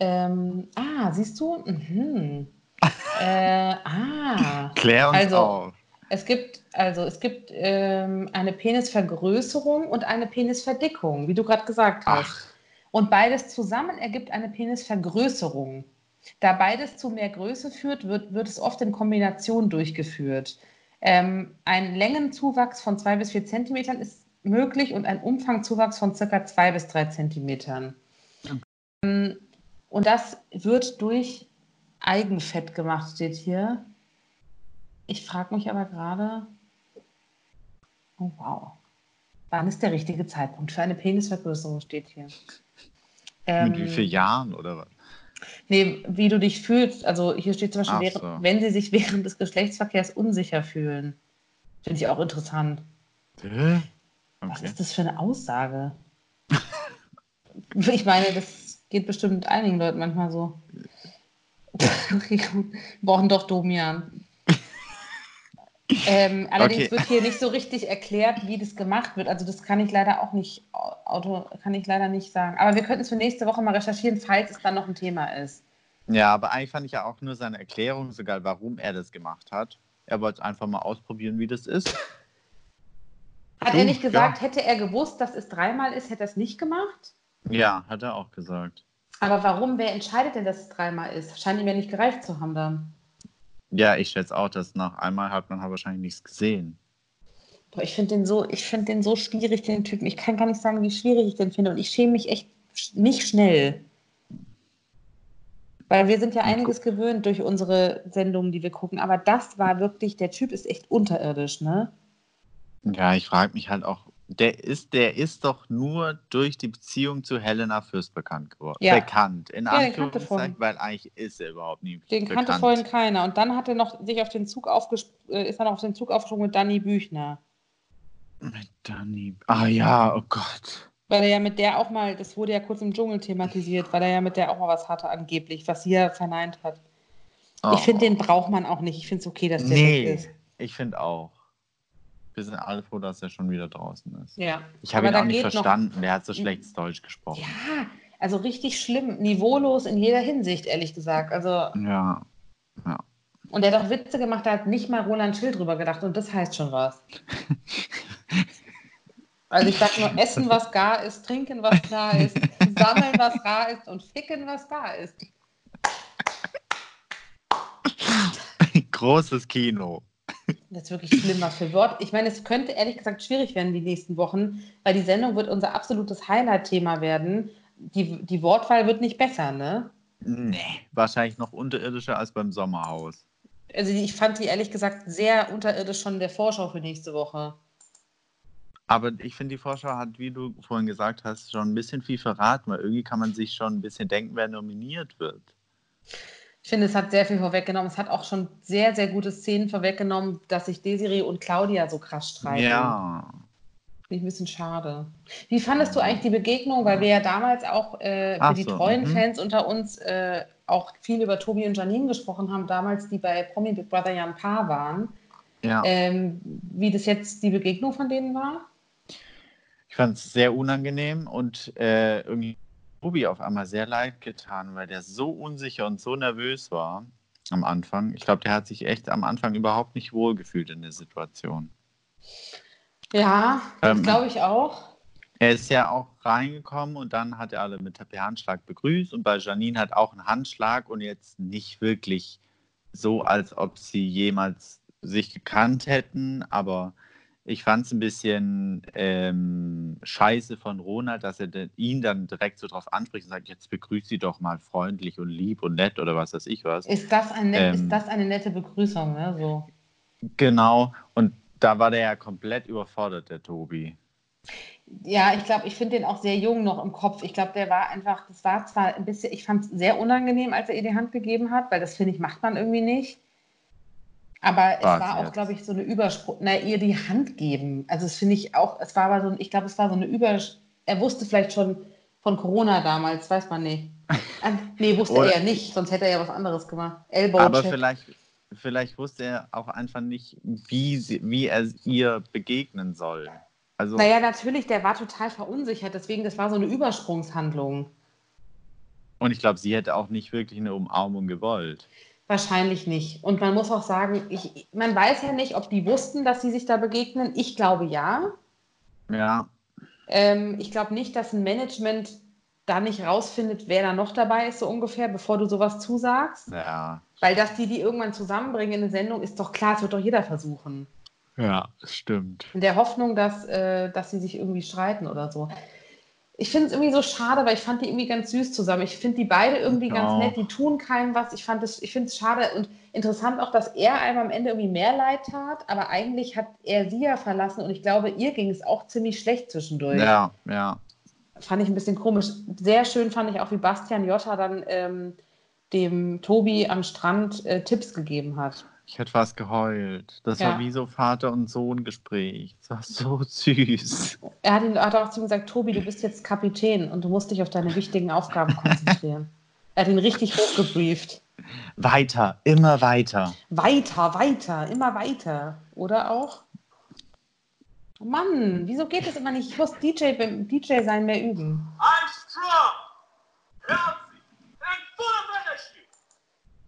ähm, ah, siehst du? Mhm. äh, ah, Klär uns Also- auf. Es gibt, also es gibt ähm, eine Penisvergrößerung und eine Penisverdickung, wie du gerade gesagt hast. Ach, Und beides zusammen ergibt eine Penisvergrößerung. Da beides zu mehr Größe führt, wird, wird es oft in Kombination durchgeführt. Ähm, ein Längenzuwachs von zwei bis vier Zentimetern ist möglich und ein Umfangzuwachs von circa zwei bis drei Zentimetern. Ähm, Und das wird durch Eigenfett gemacht, steht hier. Ich frage mich aber gerade, oh wow, wann ist der richtige Zeitpunkt für eine Penisvergrößerung, steht hier. Ähm, mit wie vielen Jahren oder was? Nee, wie du dich fühlst. Also hier steht zum Beispiel, während, so. wenn sie sich während des Geschlechtsverkehrs unsicher fühlen. Finde ich auch interessant. Hä? Was Okay. ist das für eine Aussage? ich meine, das geht bestimmt einigen Leuten manchmal so. Okay, gut. Wir brauchen doch Domian. Ähm, allerdings Okay. wird hier nicht so richtig erklärt, wie das gemacht wird. Also das kann ich leider auch nicht, Auto, kann ich leider nicht sagen. Aber wir könnten es für nächste Woche mal recherchieren, falls es dann noch ein Thema ist. Ja, aber eigentlich fand ich ja auch nur seine Erklärung so geil, warum er das gemacht hat. Er wollte einfach mal ausprobieren, wie das ist. Hat Du, er nicht gesagt, ja. hätte er gewusst, dass es dreimal ist, hätte er es nicht gemacht? Ja, hat er auch gesagt. Aber warum, wer entscheidet denn, dass es dreimal ist? Scheint ihm ja nicht gereicht zu haben dann. Ja, ich schätze auch, dass nach einmal hat man halt wahrscheinlich nichts gesehen. Boah, ich finde den, so, ich find den so schwierig, den Typen. Ich kann gar nicht sagen, wie schwierig ich den finde. Und ich schäme mich echt nicht schnell. Weil wir sind ja einiges gewöhnt durch unsere Sendungen, die wir gucken. Aber das war wirklich, der Typ ist echt unterirdisch, ne? Ja, ich frage mich halt auch, der ist, der ist doch nur durch die Beziehung zu Helena Fürst bekannt geworden. Ja. Bekannt, in Ja, Anführungszeichen, weil eigentlich ist er überhaupt nie Den bekannt. kannte vorhin keiner. Und dann hat er noch sich auf den Zug aufgesp äh, ist er noch auf den Zug aufgesprungen mit Danny Büchner. Mit Dani. Ah ja, oh Gott. Weil er ja mit der auch mal, das wurde ja kurz im Dschungel thematisiert, weil er ja mit der auch mal was hatte angeblich, was sie ja verneint hat. Oh. Ich finde, den braucht man auch nicht. Ich finde es okay, dass der weg Nee, ist. ich finde auch. Wir sind alle froh, dass er schon wieder draußen ist. Ja. Ich habe ihn da auch nicht geht noch- verstanden. Der hat so schlechtes Deutsch gesprochen. Ja, also richtig schlimm, niveaulos in jeder Hinsicht, ehrlich gesagt. Also, Ja. ja. und der hat auch Witze gemacht, da hat nicht mal Roland Schild drüber gedacht und das heißt schon was. Also ich sag nur, essen, was gar ist, trinken, was klar ist, sammeln, was rar ist und ficken, was da ist. Großes Kino. Das ist wirklich schlimm, was für Wort. Ich meine, es könnte ehrlich gesagt schwierig werden die nächsten Wochen, weil die Sendung wird unser absolutes Highlight-Thema werden. Die, die Wortwahl wird nicht besser, ne? Nee, wahrscheinlich noch unterirdischer als beim Sommerhaus. Also ich fand die ehrlich gesagt sehr unterirdisch schon in der Vorschau für nächste Woche. Aber ich finde, die Vorschau hat, wie du vorhin gesagt hast, schon ein bisschen viel verraten, weil irgendwie kann man sich schon ein bisschen denken, wer nominiert wird. Ich finde, es hat sehr viel vorweggenommen. Es hat auch schon sehr, sehr gute Szenen vorweggenommen, dass sich Desiree und Claudia so krass streiten. Ja. Finde ich ein bisschen schade. Wie fandest du eigentlich die Begegnung? Weil wir ja damals auch äh, für Ach die so, treuen mhm. Fans unter uns äh, auch viel über Tobi und Janine gesprochen haben, damals, die bei Promi Big Brother ja ein Paar waren. ja. Ähm, wie das jetzt die Begegnung von denen war? Ich fand es sehr unangenehm und äh, irgendwie Tobi auf einmal sehr leid getan, weil der so unsicher und so nervös war am Anfang. Ich glaube, der hat sich echt am Anfang überhaupt nicht wohlgefühlt in der Situation. Ja, das Ähm, glaube ich auch. Er ist ja auch reingekommen und dann hat er alle mit per Handschlag begrüßt und bei Janine hat auch ein Handschlag und jetzt nicht wirklich so, als ob sie jemals sich gekannt hätten, aber ich fand es ein bisschen ähm, scheiße von Ronald, dass er den, ihn dann direkt so drauf anspricht und sagt, jetzt begrüßt sie doch mal freundlich und lieb und nett oder was weiß ich was. Ist das, ein net, Ähm, ist das eine nette Begrüßung? Ne? So. Genau, und da war der ja komplett überfordert, der Tobi. Ja, ich glaube, ich finde den auch sehr jung noch im Kopf. Ich glaube, der war einfach, das war zwar ein bisschen, ich fand es sehr unangenehm, als er ihr die Hand gegeben hat, weil das finde ich, macht man irgendwie nicht. Aber es war auch, glaube ich, so eine Überspruch, na, ihr die Hand geben. Also das finde ich auch, es war aber so, ein- ich glaube, es war so eine Übers, er wusste vielleicht schon von Corona damals, weiß man nicht. Nee, wusste Oder- er ja nicht, sonst hätte er ja was anderes gemacht. Elbow Aber vielleicht, vielleicht wusste er auch einfach nicht, wie, sie, wie er ihr begegnen soll. Also, Naja, natürlich, der war total verunsichert, deswegen, das war so eine Übersprungshandlung. und ich glaube, sie hätte auch nicht wirklich eine Umarmung gewollt. Wahrscheinlich nicht. Und man muss auch sagen, ich, man weiß ja nicht, ob die wussten, dass sie sich da begegnen. Ich glaube ja. Ja, Ähm, ich glaube nicht, dass ein Management da nicht rausfindet, wer da noch dabei ist, so ungefähr, bevor du sowas zusagst. ja, Weil dass die die irgendwann zusammenbringen in eine Sendung, ist doch klar, das wird doch jeder versuchen. ja, stimmt. In der Hoffnung, dass, äh, dass sie sich irgendwie streiten oder so. Ich finde es irgendwie so schade, weil ich fand die irgendwie ganz süß zusammen. Ich finde die beide irgendwie Ich ganz nett, die tun keinem was. Ich, fand es- ich finde es schade und interessant auch, dass er einem am Ende irgendwie mehr leid tat, aber eigentlich hat er sie ja verlassen und ich glaube, ihr ging es auch ziemlich schlecht zwischendurch. Ja, ja. Fand ich ein bisschen komisch. Sehr schön fand ich auch, wie Bastian Jotta dann ähm, dem Tobi am Strand äh, Tipps gegeben hat. Ich hätte fast geheult. Das Ja. war wie so Vater- und Sohn-Gespräch. Das war so süß. Er hat, ihn, hat auch zu ihm gesagt, Tobi, du bist jetzt Kapitän und du musst dich auf deine wichtigen Aufgaben konzentrieren. er hat ihn richtig hochgebrieft. Weiter, immer weiter. Weiter, weiter, immer weiter. Oder auch? Mann, wieso geht das immer nicht? Ich muss DJ, DJ sein mehr üben. I'm strong, healthy, and full of energy.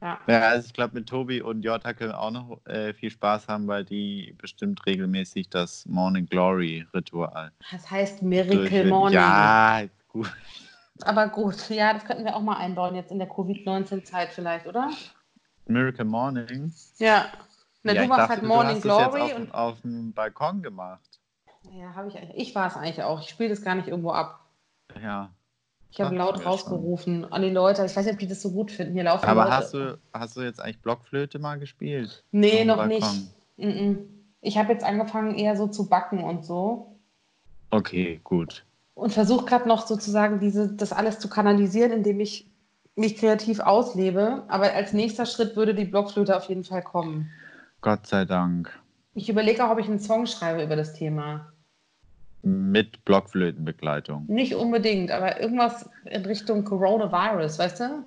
Ja. Ja, also ich glaube, mit Tobi und Jota können wir auch noch äh, viel Spaß haben, weil die bestimmt regelmäßig das Morning Glory Ritual Das heißt Miracle. Morning. Ja, gut. Aber gut, ja, das könnten wir auch mal einbauen jetzt in der Covid-19-Zeit vielleicht, oder? Miracle Morning. Ja. Na, ja, du machst dachte, halt Morning Glory jetzt und. auf, auf dem Balkon gemacht. Ja, habe ich eigentlich. Ich war es eigentlich auch. Ich spiele das gar nicht irgendwo ab. Ja. Ich habe laut rausgerufen an die Leute. Ich weiß nicht, ob die das so gut finden. Hier laufen Aber Leute. hast du, hast du jetzt eigentlich Blockflöte mal gespielt? Nee, noch Balkon? nicht. Ich habe jetzt angefangen, eher so zu backen und so. Okay, gut. Und versuche gerade noch sozusagen diese, das alles zu kanalisieren, indem ich mich kreativ auslebe. Aber als nächster Schritt würde die Blockflöte auf jeden Fall kommen. Gott sei Dank. Ich überlege auch, ob ich einen Song schreibe über das Thema. Mit Blockflötenbegleitung. Nicht unbedingt, aber irgendwas in Richtung Coronavirus, weißt du?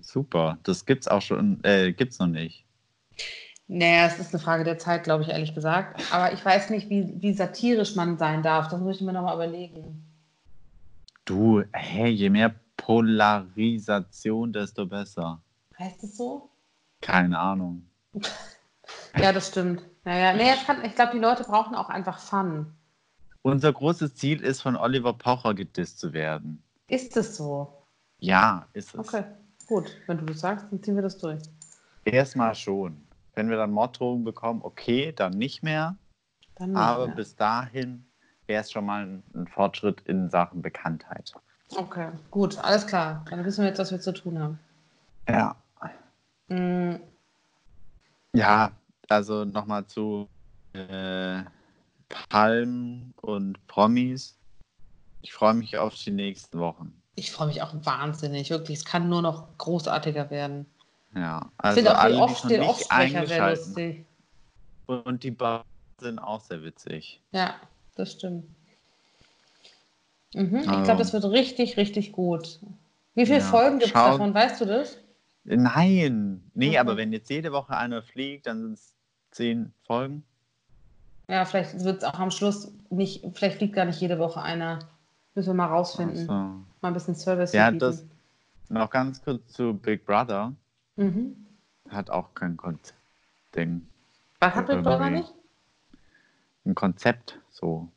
Super. Das gibt's auch schon, äh, gibt's noch nicht. Naja, es ist eine Frage der Zeit, glaube ich, ehrlich gesagt. Aber ich weiß nicht, wie, wie satirisch man sein darf. Das muss ich mir nochmal überlegen. Du, hey, je mehr Polarisation, desto besser. Heißt es so? Keine Ahnung. Ja, das stimmt. Naja, es kann, ich glaube, die Leute brauchen auch einfach Fun. Unser großes Ziel ist, von Oliver Pocher gedisst zu werden. Ist es so? Ja, ist es. Okay, gut. Wenn du das sagst, dann ziehen wir das durch. Erstmal schon. Wenn wir dann Morddrohungen bekommen, okay, dann nicht mehr. Dann nicht Aber mehr. bis dahin wäre es schon mal ein, ein Fortschritt in Sachen Bekanntheit. Okay, gut, alles klar. Dann wissen wir jetzt, was wir zu tun haben. Ja. Mm, Ja, also nochmal zu äh, Palmen und Promis. Ich freue mich auf die nächsten Wochen. Ich freue mich auch wahnsinnig, wirklich. Es kann nur noch großartiger werden. Ja, Ich also finde auch alle, schon den nicht Offsprecher sehr lustig. und die Bar sind auch sehr witzig. Ja, das stimmt. Mhm, ich Also- glaube, das wird richtig, richtig gut. Wie viele Ja, Folgen gibt es davon? Weißt du das? Nein, nee, Okay. aber wenn jetzt jede Woche einer fliegt, dann sind es zehn Folgen. Ja, vielleicht wird es auch am Schluss nicht, vielleicht fliegt gar nicht jede Woche einer. Müssen wir mal rausfinden. Also, Mal ein bisschen Service ja, hier das noch ganz kurz zu Big Brother. Mhm. Hat auch kein Konzept-Ding. Was hat Big Brother nicht? Ein Konzept so.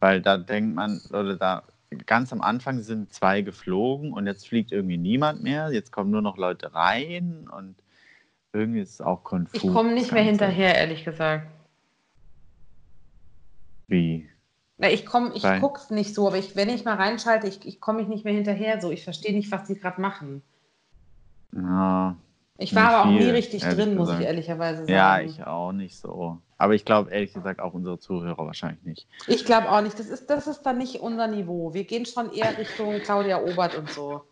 Weil da denkt man, oder da ganz am Anfang sind zwei geflogen und jetzt fliegt irgendwie niemand mehr. Jetzt kommen nur noch Leute rein und irgendwie ist es auch konfus. Ich komme nicht mehr hinterher, ehrlich gesagt. Wie? Na, ich komme, ich Weil- gucke nicht so, aber ich, wenn ich mal reinschalte, ich, ich komme mich nicht mehr hinterher so. Ich verstehe nicht, was die gerade machen. Ja, Ich war aber auch nie viel, richtig drin, muss ich gesagt. ehrlicherweise sagen. ja, ich auch nicht so. Aber ich glaube ehrlich gesagt auch unsere Zuhörer wahrscheinlich nicht. Ich glaube auch nicht. Das ist, das ist dann nicht unser Niveau. Wir gehen schon eher Richtung Claudia Obert und so.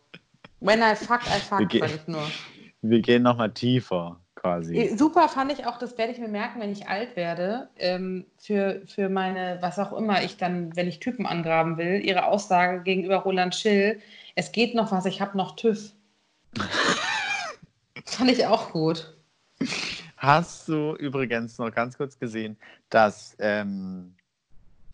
When I fuck, I fuck, sag ich nur. Wir gehen nochmal tiefer quasi. Eh, Super fand ich auch, das werde ich mir merken, wenn ich alt werde, ähm, für, für meine, was auch immer ich dann, wenn ich Typen angraben will, ihre Aussage gegenüber Roland Schill, es geht noch was, ich habe noch TÜV. fand ich auch gut. Hast du übrigens noch ganz kurz gesehen, dass ähm,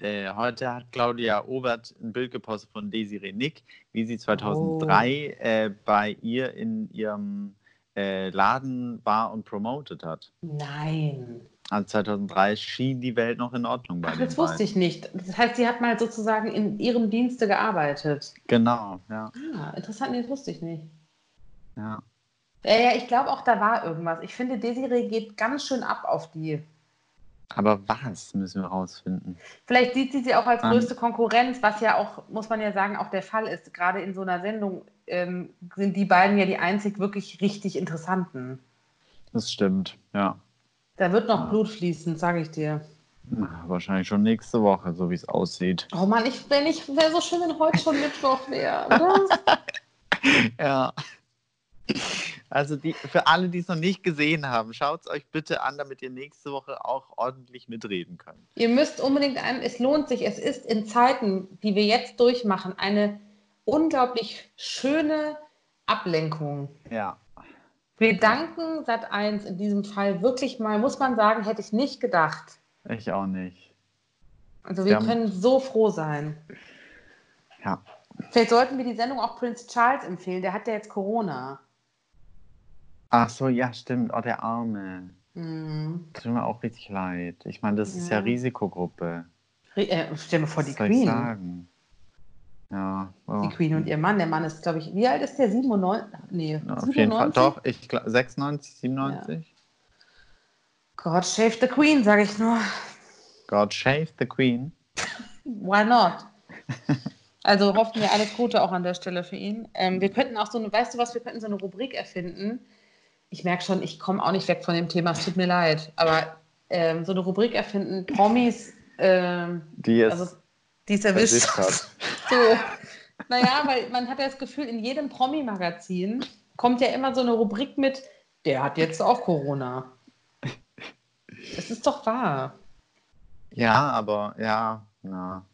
äh, heute hat Claudia Obert ein Bild gepostet von Desiree Nick, wie sie 2003 äh, bei ihr in ihrem äh, Laden war und promotet hat. Nein. Also 2003 schien die Welt noch in Ordnung bei Ach, das wusste ich nicht. Das heißt, sie hat mal sozusagen in ihrem Dienste gearbeitet. Genau, ja. Ah, interessant, das wusste ich nicht. ja. Ja, ja, ich glaube auch, da war irgendwas. Ich finde, Desiree geht ganz schön ab auf die. Aber was müssen wir rausfinden? Vielleicht sieht sie sie auch als größte Konkurrenz, was ja auch, muss man ja sagen, auch der Fall ist. Gerade in so einer Sendung ähm, sind die beiden ja die einzig wirklich richtig interessanten. Das stimmt, ja. Da wird noch Blut fließen, sage ich dir. Na, Wahrscheinlich schon nächste Woche, so wie es aussieht. Oh Mann, ich wäre so schön, wenn heute schon Mittwoch wäre, oder? Ja. Also die, für alle, die es noch nicht gesehen haben, schaut es euch bitte an, damit ihr nächste Woche auch ordentlich mitreden könnt. Ihr müsst unbedingt ein, es lohnt sich, es ist in Zeiten, die wir jetzt durchmachen, eine unglaublich schöne Ablenkung. Ja. Wir danken Sat1 in diesem Fall wirklich mal, muss man sagen, hätte ich nicht gedacht. Ich auch nicht. Also wir haben- können so froh sein. Ja. Vielleicht sollten wir die Sendung auch Prince Charles empfehlen. Der hat ja jetzt Corona. Ach so, ja, stimmt. Oh, der Arme. Hm. Tut mir auch richtig leid. Ich meine, das ist ja Ja. Risikogruppe. Ri- Äh, stell mir vor, die Was soll ich Queen. sagen? Ja, oh. Die Queen und ihr Mann. Der Mann ist, glaube ich, wie alt ist der? 97? Nee, Ja, auf jeden Fall. 97? Doch, ich glaube 96, 97. God save the Queen, sage ich nur. God shave the Queen. Why not? Also hoffen wir alles Gute auch an der Stelle für ihn. Ähm, wir könnten auch so eine, weißt du was, wir könnten so eine Rubrik erfinden. Ich merke schon, ich komme auch nicht weg von dem Thema, es tut mir leid. Aber ähm, so eine Rubrik erfinden, Promis, ähm, Die es also die es erwischt hat. So. Naja, weil man hat ja das Gefühl, in jedem Promi-Magazin kommt ja immer so eine Rubrik mit, der hat jetzt auch Corona. Das ist doch wahr. Ja, aber ja, na.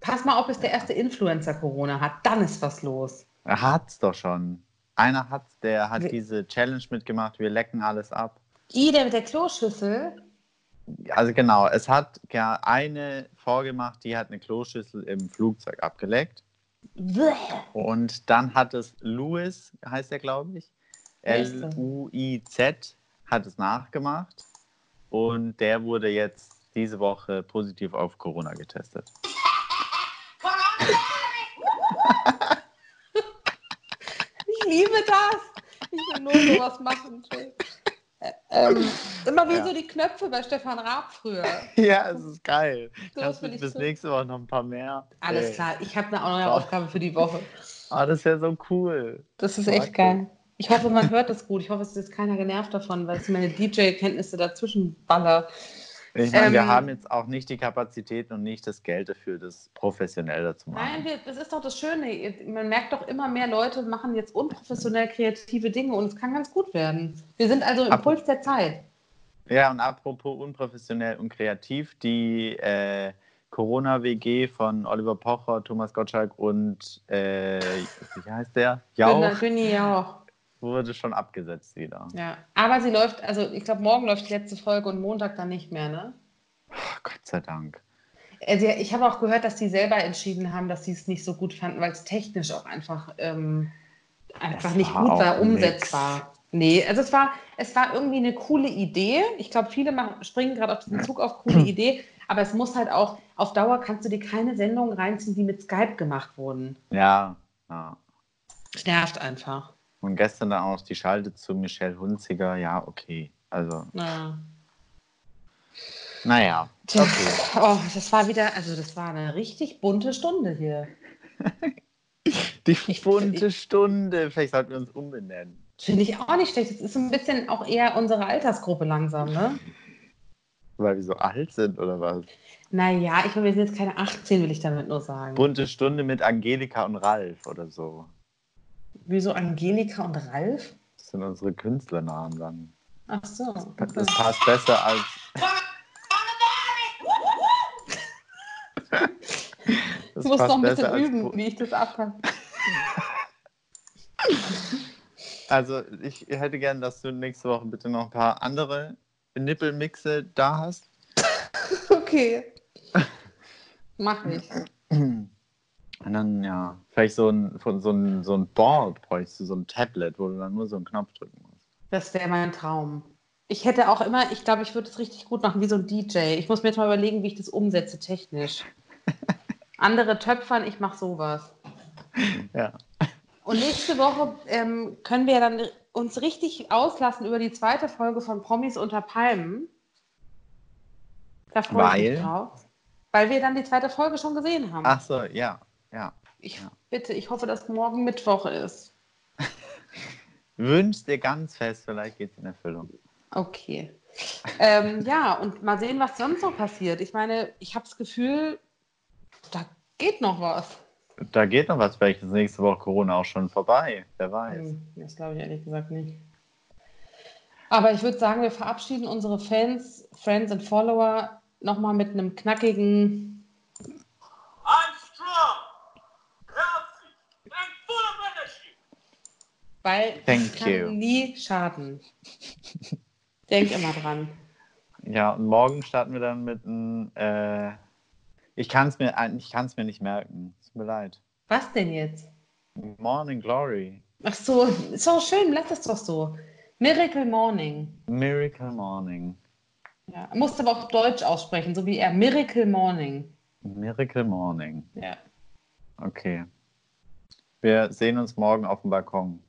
Pass mal auf, bis der erste Influencer Corona hat, dann ist was los. Er hat's doch schon. Einer hat's, der hat Wie- diese Challenge mitgemacht, wir lecken alles ab. I, der mit der Kloschüssel. Also genau, es hat ja eine vorgemacht, die hat eine Kloschüssel im Flugzeug abgeleckt. Bäh. Und dann hat es Louis, heißt er, glaube ich? L-U-I-Z, hat es nachgemacht. Und der wurde jetzt diese Woche positiv auf Corona getestet. Ich liebe das. Ich will nur sowas machen. Jill. Ä- Ähm, immer wie Ja. so die Knöpfe bei Stefan Raab früher. Ja, es ist geil. So, du ich bis so. nächste Woche noch ein paar mehr? Alles Ey. klar, ich habe eine neue. Aufgabe für die Woche. Ah, das wäre so cool. Das ist Mag echt geil. Ich hoffe, man hört das gut. Ich hoffe, es ist keiner genervt davon, weil es meine DJ-Kenntnisse dazwischen baller. Ich meine, wir Ähm, haben jetzt auch nicht die Kapazitäten und nicht das Geld dafür, das professioneller zu machen. Nein, wir, das ist doch das Schöne. Man merkt doch immer mehr Leute machen jetzt unprofessionell kreative Dinge und es kann ganz gut werden. Wir sind also im Ab- Puls der Zeit. Ja, und apropos unprofessionell und kreativ, die äh, Corona-WG von Oliver Pocher, Thomas Gottschalk und äh, wie heißt der? Jauch Günni Jauch. Wurde schon abgesetzt wieder. Ja. Aber sie läuft, also ich glaube, morgen läuft die letzte Folge und Montag dann nicht mehr, ne? Oh, Gott sei Dank. Also, ich habe auch gehört, dass sie selber entschieden haben, dass sie es nicht so gut fanden, weil es technisch auch einfach, ähm, einfach nicht gut war, umsetzbar. Nee, also es war, es war irgendwie eine coole Idee. Ich glaube, viele machen, springen gerade auf diesen Zug auf coole Idee, aber es muss halt auch, auf Dauer kannst du dir keine Sendungen reinziehen, die mit Skype gemacht wurden. Ja, ja. Es nervt einfach. Und gestern dann auch noch die Schalte zu Michelle Hunziger. Ja, okay. Also, Ja. naja. Tja, Okay. oh, das war wieder, also das war eine richtig bunte Stunde hier. Die Ich- bunte Stunde. Vielleicht sollten wir uns umbenennen. Finde ich auch nicht schlecht. Das ist ein bisschen auch eher unsere Altersgruppe langsam, ne? Weil wir so alt sind oder was? Naja, ich meine, wir sind jetzt keine 18, will ich damit nur sagen. Bunte Stunde mit Angelika und Ralf oder so. Wieso Angelika und Ralf? Das sind unsere Künstlernamen dann. Ach so. Das Okay. passt besser als. Das Ich muss noch ein bisschen als üben, Bu- wie ich das abkann. Also, ich hätte gern, dass du nächste Woche bitte noch ein paar andere Nippelmixe da hast. Okay. Mach ich. Und dann, ja, vielleicht so ein, von- so ein, so ein Board bräuchst du, so ein Tablet, wo du dann nur so einen Knopf drücken musst. Das wäre mein Traum. Ich hätte auch immer, ich glaube, ich würde es richtig gut machen, wie so ein DJ. Ich muss mir jetzt mal überlegen, wie ich das umsetze technisch. Andere töpfern, ich mache sowas. Ja. Und nächste Woche ähm, können wir dann uns richtig auslassen über die zweite Folge von Promis unter Palmen. Da freue ich mich drauf. Weil wir dann die zweite Folge schon gesehen haben. Ach so, ja, ja. ich ja. bitte, ich hoffe, dass morgen Mittwoch ist. Wünsch dir ganz fest, vielleicht geht es in Erfüllung. Okay. ähm, ja, und mal sehen, was sonst noch passiert. Ich meine, ich habe das Gefühl, da geht noch was. Da geht noch was, vielleicht ist nächste Woche Corona auch schon vorbei. Wer weiß. Hm, Das glaube ich ehrlich gesagt nicht. Aber ich würde sagen, wir verabschieden unsere Fans, Friends und Follower nochmal mit einem knackigen I'm strong, healthy, and full of energy. Weil Thank es kann you. nie schaden. Denk immer dran. Ja, und morgen starten wir dann mit einem. Äh, ich kann es mir, ein- ich kann's mir nicht merken. Tut mir leid. Was denn jetzt? Morning Glory. Ach so, ist doch schön, lass es doch so. Miracle Morning. Miracle Morning. Ja, musst aber auch Deutsch aussprechen, so wie er. Miracle Morning. Miracle Morning. Ja. Okay. Wir sehen uns morgen auf dem Balkon.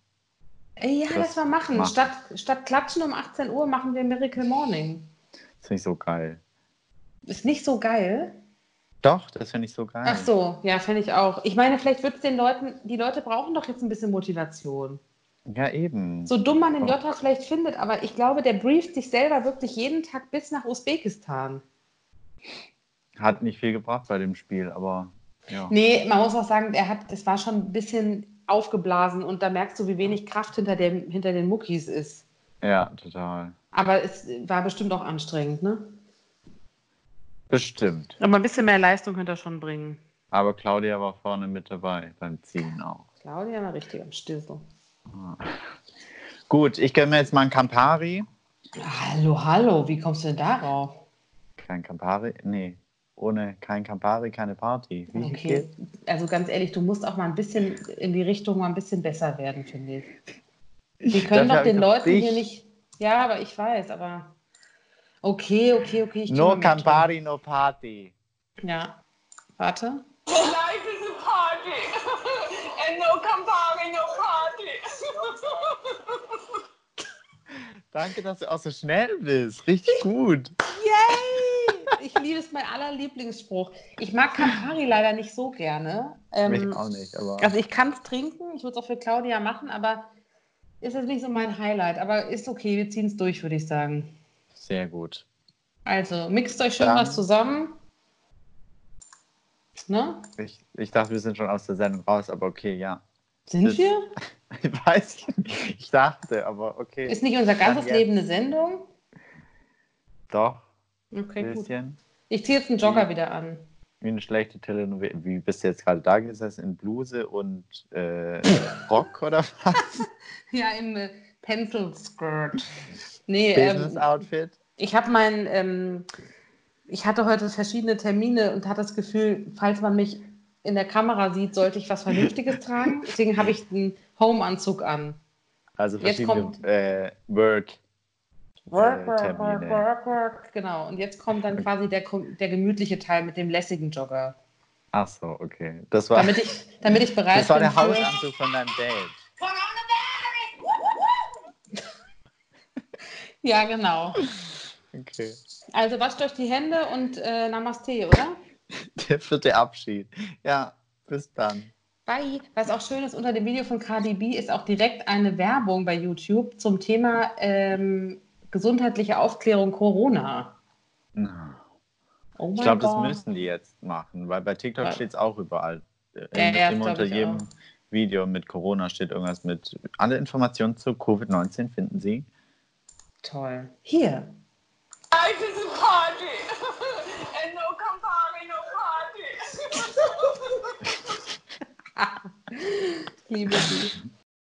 Ey, ja, Das lass mal machen. macht- Statt, statt Klatschen um 18 Uhr machen wir Miracle Morning. Das finde ich so geil. Ist nicht so geil. Doch, das finde ich so geil. Ach so, ja, finde ich auch. Ich meine, vielleicht wird es den Leuten, die Leute brauchen doch jetzt ein bisschen Motivation. Ja, eben. So dumm man den Jota vielleicht findet, aber ich glaube, der brieft sich selber wirklich jeden Tag bis nach Usbekistan. Hat nicht viel gebracht bei dem Spiel, aber ja. Nee, man muss auch sagen, er hat, es war schon ein bisschen aufgeblasen und da merkst du, wie wenig Kraft hinter, dem, hinter den Muckis ist. Ja, total. Aber es war bestimmt auch anstrengend, ne? Bestimmt. Aber ein bisschen mehr Leistung könnte er schon bringen. Aber Claudia war vorne mit dabei beim Ziehen auch. Claudia war richtig am Stissel. Gut, ich gönne mir jetzt mal einen Campari. Hallo, hallo, wie kommst du denn darauf? Kein Campari? Nee. Ohne kein Campari, keine Party. Wie Okay, also ganz ehrlich, du musst auch mal ein bisschen in die Richtung mal ein bisschen besser werden, finde ich. Wir können doch den Leuten hier dich. nicht. Ja, aber ich weiß, aber. Okay, okay, okay. Ich No. Campari, no Party. Ja. Warte. Life is a party. And no Campari, no party. Danke, dass du auch so schnell bist. Richtig gut. Yay! Ich liebe es, mein aller Lieblingsspruch. Ich mag Campari leider nicht so gerne. Ähm, Mich auch nicht, aber Also ich kann es trinken, ich würde es auch für Claudia machen, aber ist jetzt nicht so mein Highlight. Aber ist okay, wir ziehen es durch, würde ich sagen. sehr gut. Also, mixt euch schön Dann- was zusammen. Ne? Ich, ich dachte, wir sind schon aus der Sendung raus, aber okay, ja. Sind Das- wir? Ich weiß nicht. Ich dachte, aber okay. Ist nicht unser ganzes. Leben eine Sendung? Doch, Okay, ein gut. bisschen. Ich ziehe jetzt einen Jogger wieder an. Wie eine schlechte Telenovela. Wie bist du jetzt gerade da gesessen? In Bluse und äh, Rock oder was? Ja, im äh, Pencil Skirt. Nee, ähm, Business-Outfit? ich habe mein, ähm, ich hatte heute verschiedene Termine und hatte das Gefühl, falls man mich in der Kamera sieht, sollte ich was Vernünftiges tragen. Deswegen habe ich einen Home-Anzug an. Also Jetzt verschiedene kommt- äh, Work. Work, work, work, work, work. Genau. Und jetzt kommt dann quasi der, der gemütliche Teil mit dem lässigen Jogger. Ach so, okay. Das war, Damit ich, damit ich bereit das war bin der. Hausanzug von deinem Date. Ja, genau. Okay. Also wascht euch die Hände und äh, Namaste, oder? Der vierte Abschied. Ja, bis dann. Bye. Was auch schön ist, unter dem Video von KDB ist auch direkt eine Werbung bei YouTube zum Thema ähm, gesundheitliche Aufklärung Corona. Oh Ich glaube, das müssen die jetzt machen, weil bei TikTok Ja. steht es auch überall. Äh, Ja, ja, immer unter jedem auch. Video mit Corona steht irgendwas mit. Alle Informationen zu Covid-19 finden Sie. Toll. Hier. Life is a party. And no Campari, no party. Liebe Sie.